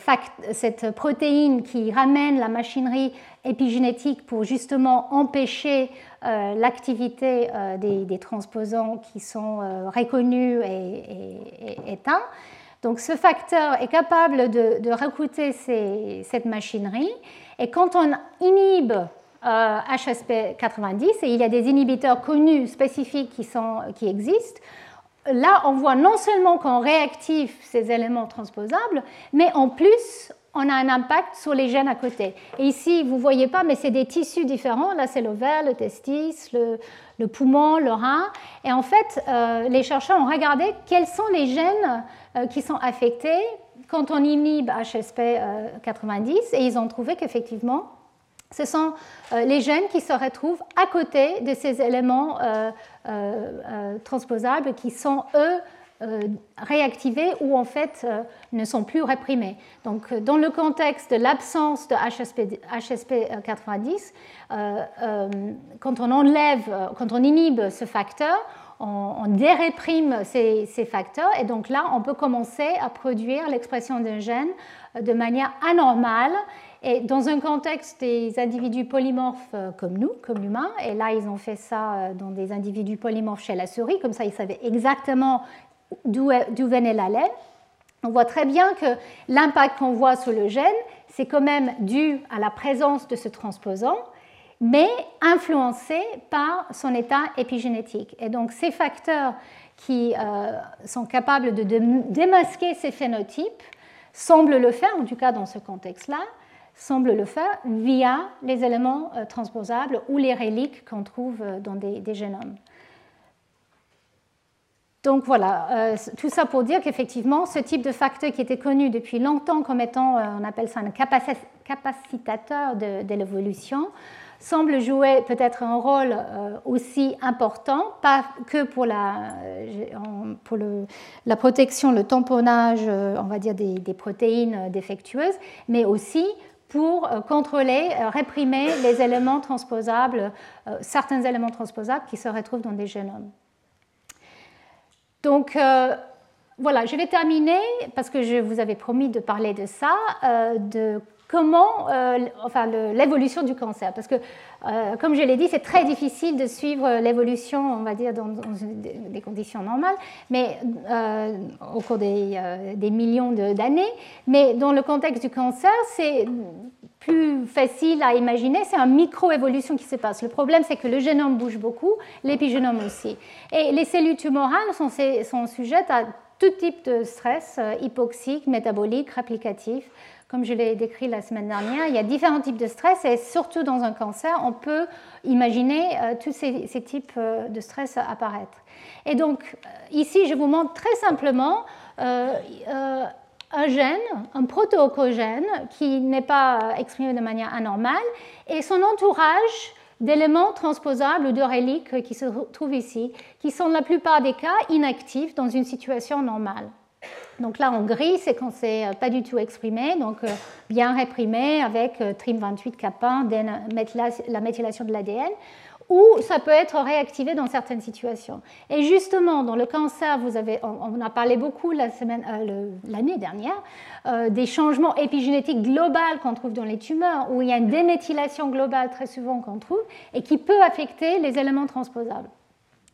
cette protéine qui ramène la machinerie épigénétique pour justement empêcher l'activité des, transposants qui sont reconnus et, éteints. Donc ce facteur est capable de, recruter cette machinerie et quand on inhibe HSP90, et il y a des inhibiteurs connus spécifiques qui, sont, qui existent, là, on voit non seulement qu'on réactive ces éléments transposables, mais en plus, on a un impact sur les gènes à côté. Et ici, vous ne voyez pas, mais c'est des tissus différents. Là, c'est l'ovaire, le testis, le, poumon, le rein. Et en fait, euh, les chercheurs ont regardé quels sont les gènes euh, qui sont affectés quand on inhibe HSP90 euh, et ils ont trouvé qu'effectivement, ce sont euh, les gènes qui se retrouvent à côté de ces éléments euh, euh, transposables qui sont, eux, réactivés ou en fait ne sont plus réprimés. Donc, dans le contexte de l'absence de HSP, HSP90, quand on enlève, quand on inhibe ce facteur, on, déréprime ces, ces, facteurs et donc là, on peut commencer à produire l'expression d'un gène de manière anormale et dans un contexte des individus polymorphes euh, comme nous, comme l'humain, et là ils ont fait ça euh, dans des individus polymorphes chez la souris, comme ça ils savaient exactement d'où venait l'allèle, on voit très bien que l'impact qu'on voit sur le gène, c'est quand même dû à la présence de ce transposant, mais influencé par son état épigénétique. Et donc ces facteurs qui euh, sont capables de démasquer ces phénotypes semblent le faire, en tout cas dans ce contexte-là, semble le faire via les éléments euh, transposables ou les reliques qu'on trouve euh, dans des, génomes. Donc voilà, euh, tout ça pour dire qu'effectivement, ce type de facteur qui était connu depuis longtemps comme étant, on appelle ça un capacitateur de, l'évolution, semble jouer peut-être un rôle aussi important, pas que pour la, pour la protection, le tamponnage, on va dire, des protéines défectueuses, mais aussi pour euh, contrôler, euh, réprimer les éléments transposables, euh, certains éléments transposables qui se retrouvent dans des génomes. Donc voilà, je vais terminer, parce que je vous avais promis de parler de ça, comment, enfin l'évolution du cancer. Parce que, comme je l'ai dit, c'est très difficile de suivre l'évolution, on va dire, dans, des conditions normales, mais au cours des, millions d'années. Mais dans le contexte du cancer, c'est plus facile à imaginer, c'est une microévolution qui se passe. Le problème, c'est que le génome bouge beaucoup, l'épigénome aussi. Et les cellules tumorales sont, sont sujettes à tout type de stress, euh, hypoxique, métabolique, réplicatif. Comme je l'ai décrit la semaine dernière, il y a différents types de stress et surtout dans un cancer, on peut imaginer euh, tous ces, types euh, de stress apparaître. Et donc, ici, je vous montre très simplement un gène, un proto-oncogène qui n'est pas exprimé de manière anormale, et son entourage d'éléments transposables ou de reliques qui se trouvent ici, qui sont la plupart des cas inactifs dans une situation normale. Donc là, en gris, c'est quand c'est pas du tout exprimé, donc euh, bien réprimé avec euh, TRIM28-kappa, la méthylation de l'ADN ou ça peut être réactivé dans certaines situations. Et justement, dans le cancer, vous avez, on, a parlé beaucoup euh, l'année dernière euh, des changements épigénétiques globaux qu'on trouve dans les tumeurs, où il y a une déméthylation globale très souvent qu'on trouve et qui peut affecter les éléments transposables.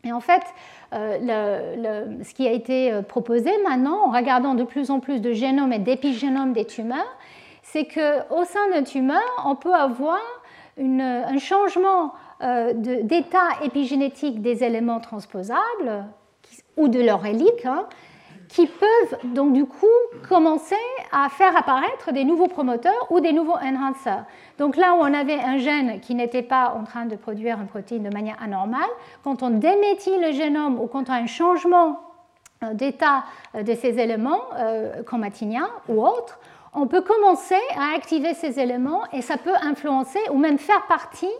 Et en fait, euh, ce qui a été proposé maintenant, en regardant de plus en plus de génomes et d'épigénomes des tumeurs, c'est qu'au sein d'un tumeur, on peut avoir un changement euh, d'état épigénétique des éléments transposables ou de leur hélice, hein, qui peuvent donc du coup commencer à faire apparaître des nouveaux promoteurs ou des nouveaux enhancers. Donc là où on avait un gène qui n'était pas en train de produire une protéine de manière anormale, quand on déméthile le génome ou quand on a un changement euh, d'état euh, de ces éléments euh, chromatiniens ou autres, on peut commencer à activer ces éléments et ça peut influencer ou même faire partie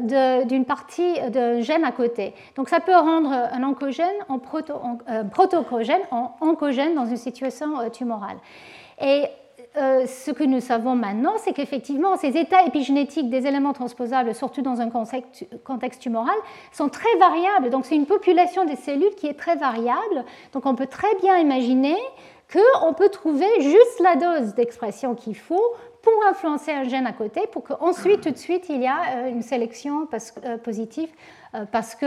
d'une partie d'un gène à côté. Donc ça peut rendre un oncogène en proto, euh, en oncogène dans une situation euh, tumorale. Et ce que nous savons maintenant, c'est qu'effectivement, ces états épigénétiques des éléments transposables, surtout dans un contexte, contexte tumoral, sont très variables. Donc c'est une population des cellules qui est très variable. Donc on peut très bien imaginer qu'on peut trouver juste la dose d'expression qu'il faut pour influencer un gène à côté, pour qu'ensuite, tout de suite, il y a euh, une sélection euh, positive euh, parce que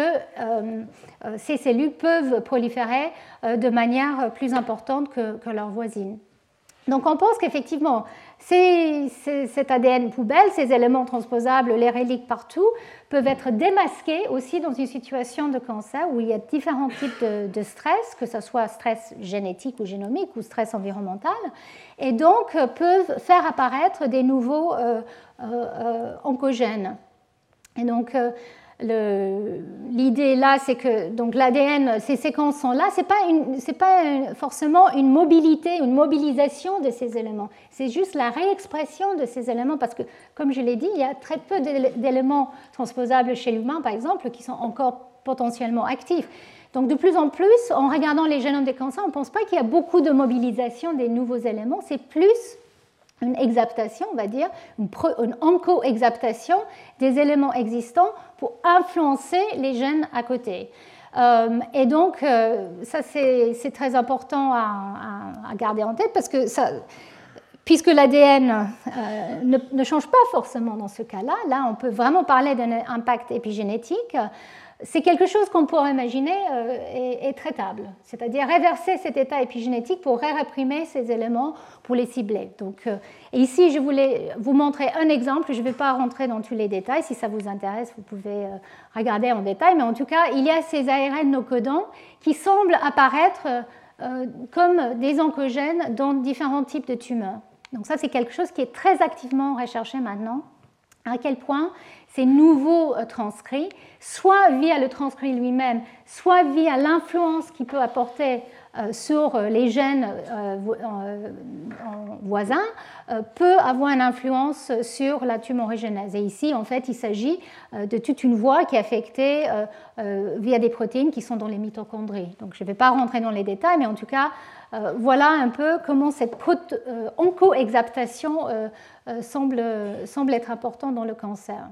ces cellules peuvent proliférer de manière plus importante que, que leurs voisines. Donc on pense qu'effectivement, cet ADN poubelle, ces éléments transposables, les reliques partout, peuvent être démasqués aussi dans une situation de cancer où il y a différents types de, stress, que ce soit stress génétique ou génomique ou stress environnemental, et donc euh, peuvent faire apparaître des nouveaux euh, euh, oncogènes. Et donc, L'idée là, c'est que donc l'ADN, ces séquences sont là. C'est pas pas forcément une mobilité, une mobilisation de ces éléments. C'est juste la réexpression de ces éléments parce que, comme je l'ai dit, il y a très peu d'éléments transposables chez l'humain, par exemple, qui sont encore potentiellement actifs. Donc de plus en plus, en regardant les génomes des cancers, on ne pense pas qu'il y a beaucoup de mobilisation des nouveaux éléments. C'est plus une exaptation, on va dire, une, une enco-exaptation des éléments existants pour influencer les gènes à côté. Euh, et donc, euh, ça, c'est très important à, garder en tête parce que puisque l'ADN euh, ne, ne, change pas forcément dans ce cas-là, là, on peut vraiment parler d'un impact épigénétique c'est quelque chose qu'on pourrait imaginer euh, est, traitable, c'est-à-dire réverser cet état épigénétique pour réprimer ces éléments, pour les cibler. Donc, euh, ici, je voulais vous montrer un exemple, je ne vais pas rentrer dans tous les détails, si ça vous intéresse, vous pouvez euh, regarder en détail, mais en tout cas, il y a ces ARN no codants qui semblent apparaître comme des oncogènes dans différents types de tumeurs. Donc ça, c'est quelque chose qui est très activement recherché maintenant. À quel point ces nouveaux euh, transcrits, soit via le transcrit lui-même, soit via l'influence qu'il peut apporter euh, sur euh, les gènes voisins, peut avoir une influence sur la tumorigénèse. Et ici, en fait, il s'agit de toute une voie qui est affectée via des protéines qui sont dans les mitochondries. Donc, je ne vais pas rentrer dans les détails, mais en tout cas, voilà un peu comment cette oncoexaptation semble, semble être importante dans le cancer.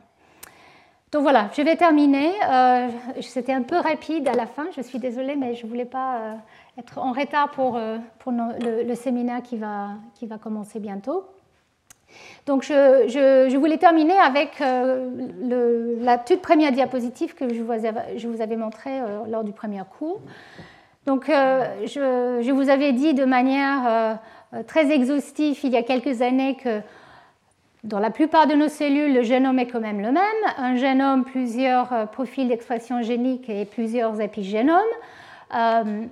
Donc voilà, je vais terminer. Euh, c'était un peu rapide à la fin, je suis désolée, mais je ne voulais pas euh, être en retard pour, euh, le, séminaire qui va, qui va commencer bientôt. Donc je, je, voulais terminer avec la toute première diapositive que je vous je vous avais montrée lors du premier cours. Donc je, vous avais dit de manière très exhaustive il y a quelques années que dans la plupart de nos cellules, le génome est quand même le même. Un génome, plusieurs euh, profils d'expression génique et plusieurs épigénomes. Euh,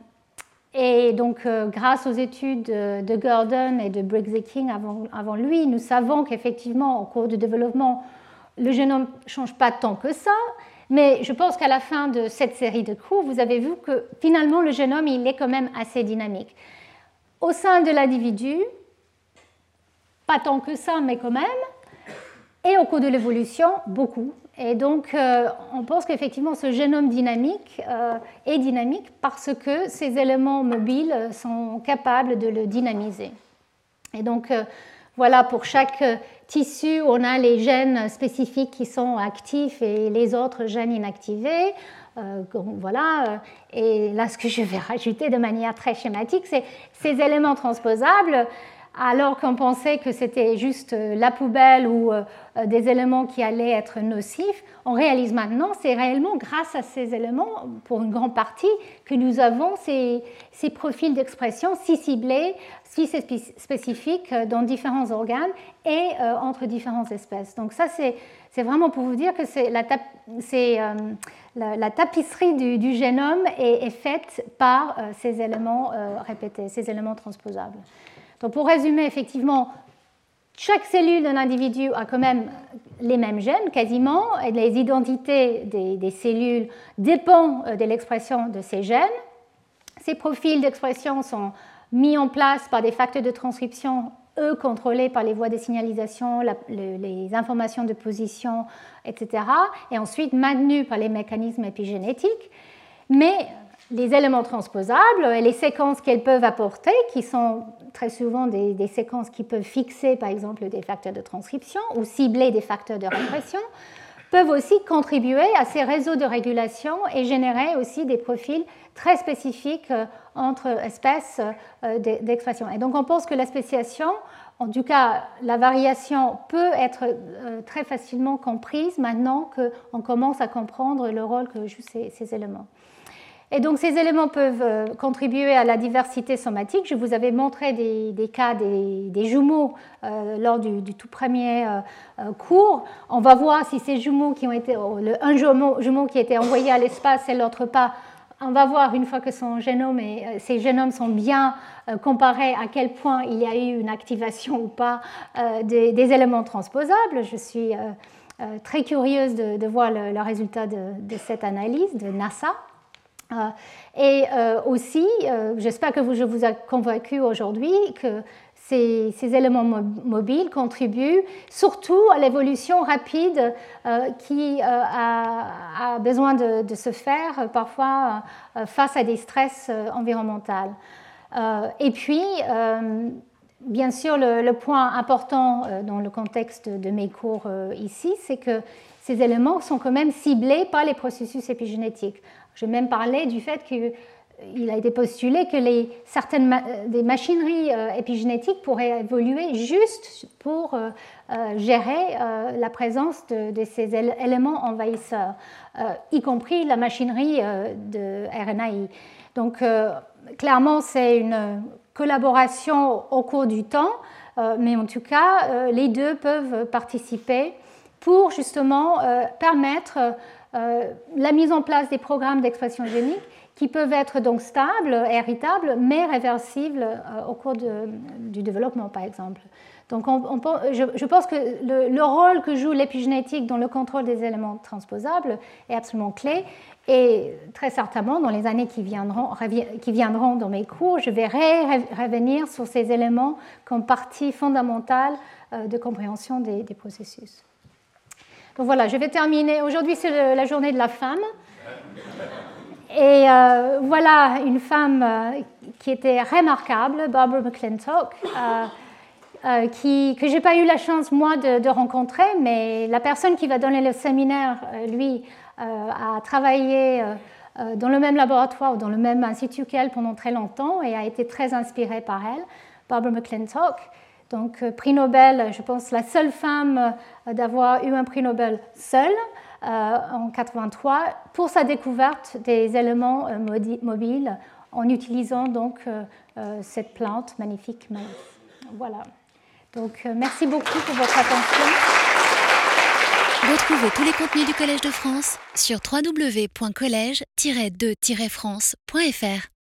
et donc, euh, grâce aux études de Gordon et de Briggs King avant, avant, lui, nous savons qu'effectivement, au cours du développement, le génome ne change pas tant que ça. Mais je pense qu'à la fin de cette série de cours, vous avez vu que finalement, le génome, il est quand même assez dynamique. Au sein de l'individu, pas tant que ça, mais quand même. Et au cours de l'évolution, beaucoup. Et donc, euh, on pense qu'effectivement, ce génome dynamique euh, est dynamique parce que ces éléments mobiles sont capables de le dynamiser. Et donc, euh, voilà, pour chaque tissu, on a les gènes spécifiques qui sont actifs et les autres gènes inactivés. voilà. Et là, ce que je vais rajouter de manière très schématique, c'est ces éléments transposables alors qu'on pensait que c'était juste euh, la poubelle ou euh, euh, des éléments qui allaient être nocifs, on réalise maintenant c'est réellement grâce à ces éléments, pour une grande partie, que nous avons ces, ces profils d'expression si ciblés, si spécifiques dans différents organes et entre différentes espèces. Donc ça, c'est vraiment pour vous dire que c'est la, la, tapisserie du, génome est, faite par ces éléments répétés, ces éléments transposables. Donc pour résumer, effectivement, chaque cellule d'un individu a quand même les mêmes gènes quasiment, et les identités des, cellules dépendent euh, de l'expression de ces gènes. Ces profils d'expression sont mis en place par des facteurs de transcription, eux contrôlés par les voies de signalisation, les informations de position, etc., et ensuite maintenus par les mécanismes épigénétiques. Mais les éléments transposables et les séquences qu'elles peuvent apporter, qui sont très souvent des, séquences qui peuvent fixer par exemple des facteurs de transcription ou cibler des facteurs de répression, peuvent aussi contribuer à ces réseaux de régulation et générer aussi des profils très spécifiques euh, entre espèces euh, d'expression. Et donc on pense que la spéciation, en tout cas la variation, peut être euh, très facilement comprise maintenant qu'on commence à comprendre le rôle que jouent ces éléments. Et donc ces éléments peuvent euh, contribuer à la diversité somatique. Je vous avais montré des, cas des, jumeaux euh, lors du, tout premier euh, cours. On va voir si ces jumeaux qui ont été, un jumeau, qui a été envoyé à l'espace et l'autre pas, on va voir une fois que son génome et ces génomes sont bien comparés à quel point il y a eu une activation ou pas des, éléments transposables. Je suis très curieuse de, voir le, résultat de cette analyse de NASA. Euh, et euh, aussi, euh, j'espère que je vous ai convaincu aujourd'hui que ces, éléments mobiles contribuent surtout à l'évolution rapide qui a, besoin de, se faire parfois face à des stress environnementaux. et puis, bien sûr, le, point important dans le contexte de mes cours ici, c'est que ces éléments sont quand même ciblés par les processus épigénétiques. Je même parler du fait qu'il a été postulé que les, certaines des machineries euh, épigénétiques pourraient évoluer juste pour euh, euh, gérer la présence de, ces éléments envahisseurs, y compris la machinerie de RNAi. Donc, clairement, c'est une collaboration au cours du temps, mais en tout cas, les deux peuvent participer pour justement permettre euh, la mise en place des programmes d'expression génique qui peuvent être donc stables, héritables, mais réversibles euh, au cours du développement, par exemple. Donc, je, pense que le, rôle que joue l'épigénétique dans le contrôle des éléments transposables est absolument clé. Et très certainement, dans les années qui viendront, qui viendront dans mes cours, je vais revenir sur ces éléments comme partie fondamentale euh, de compréhension des processus. Donc voilà, je vais terminer. Aujourd'hui, c'est la journée de la femme. Et euh, voilà une femme euh, qui était remarquable, Barbara McClintock, euh, qui, que je n'ai pas eu la chance, moi, de, rencontrer, mais la personne qui va donner le séminaire, lui, a travaillé dans le même laboratoire ou dans le même institut qu'elle pendant très longtemps et a été très inspirée par elle, Barbara McClintock. Donc, prix Nobel, je pense la seule femme d'avoir eu un prix Nobel seule euh, en 83 pour sa découverte des éléments mobiles en utilisant donc cette plante magnifique. Voilà. Donc, merci beaucoup pour votre attention. Retrouvez tous les contenus du Collège de France sur www.colège-2-france.fr.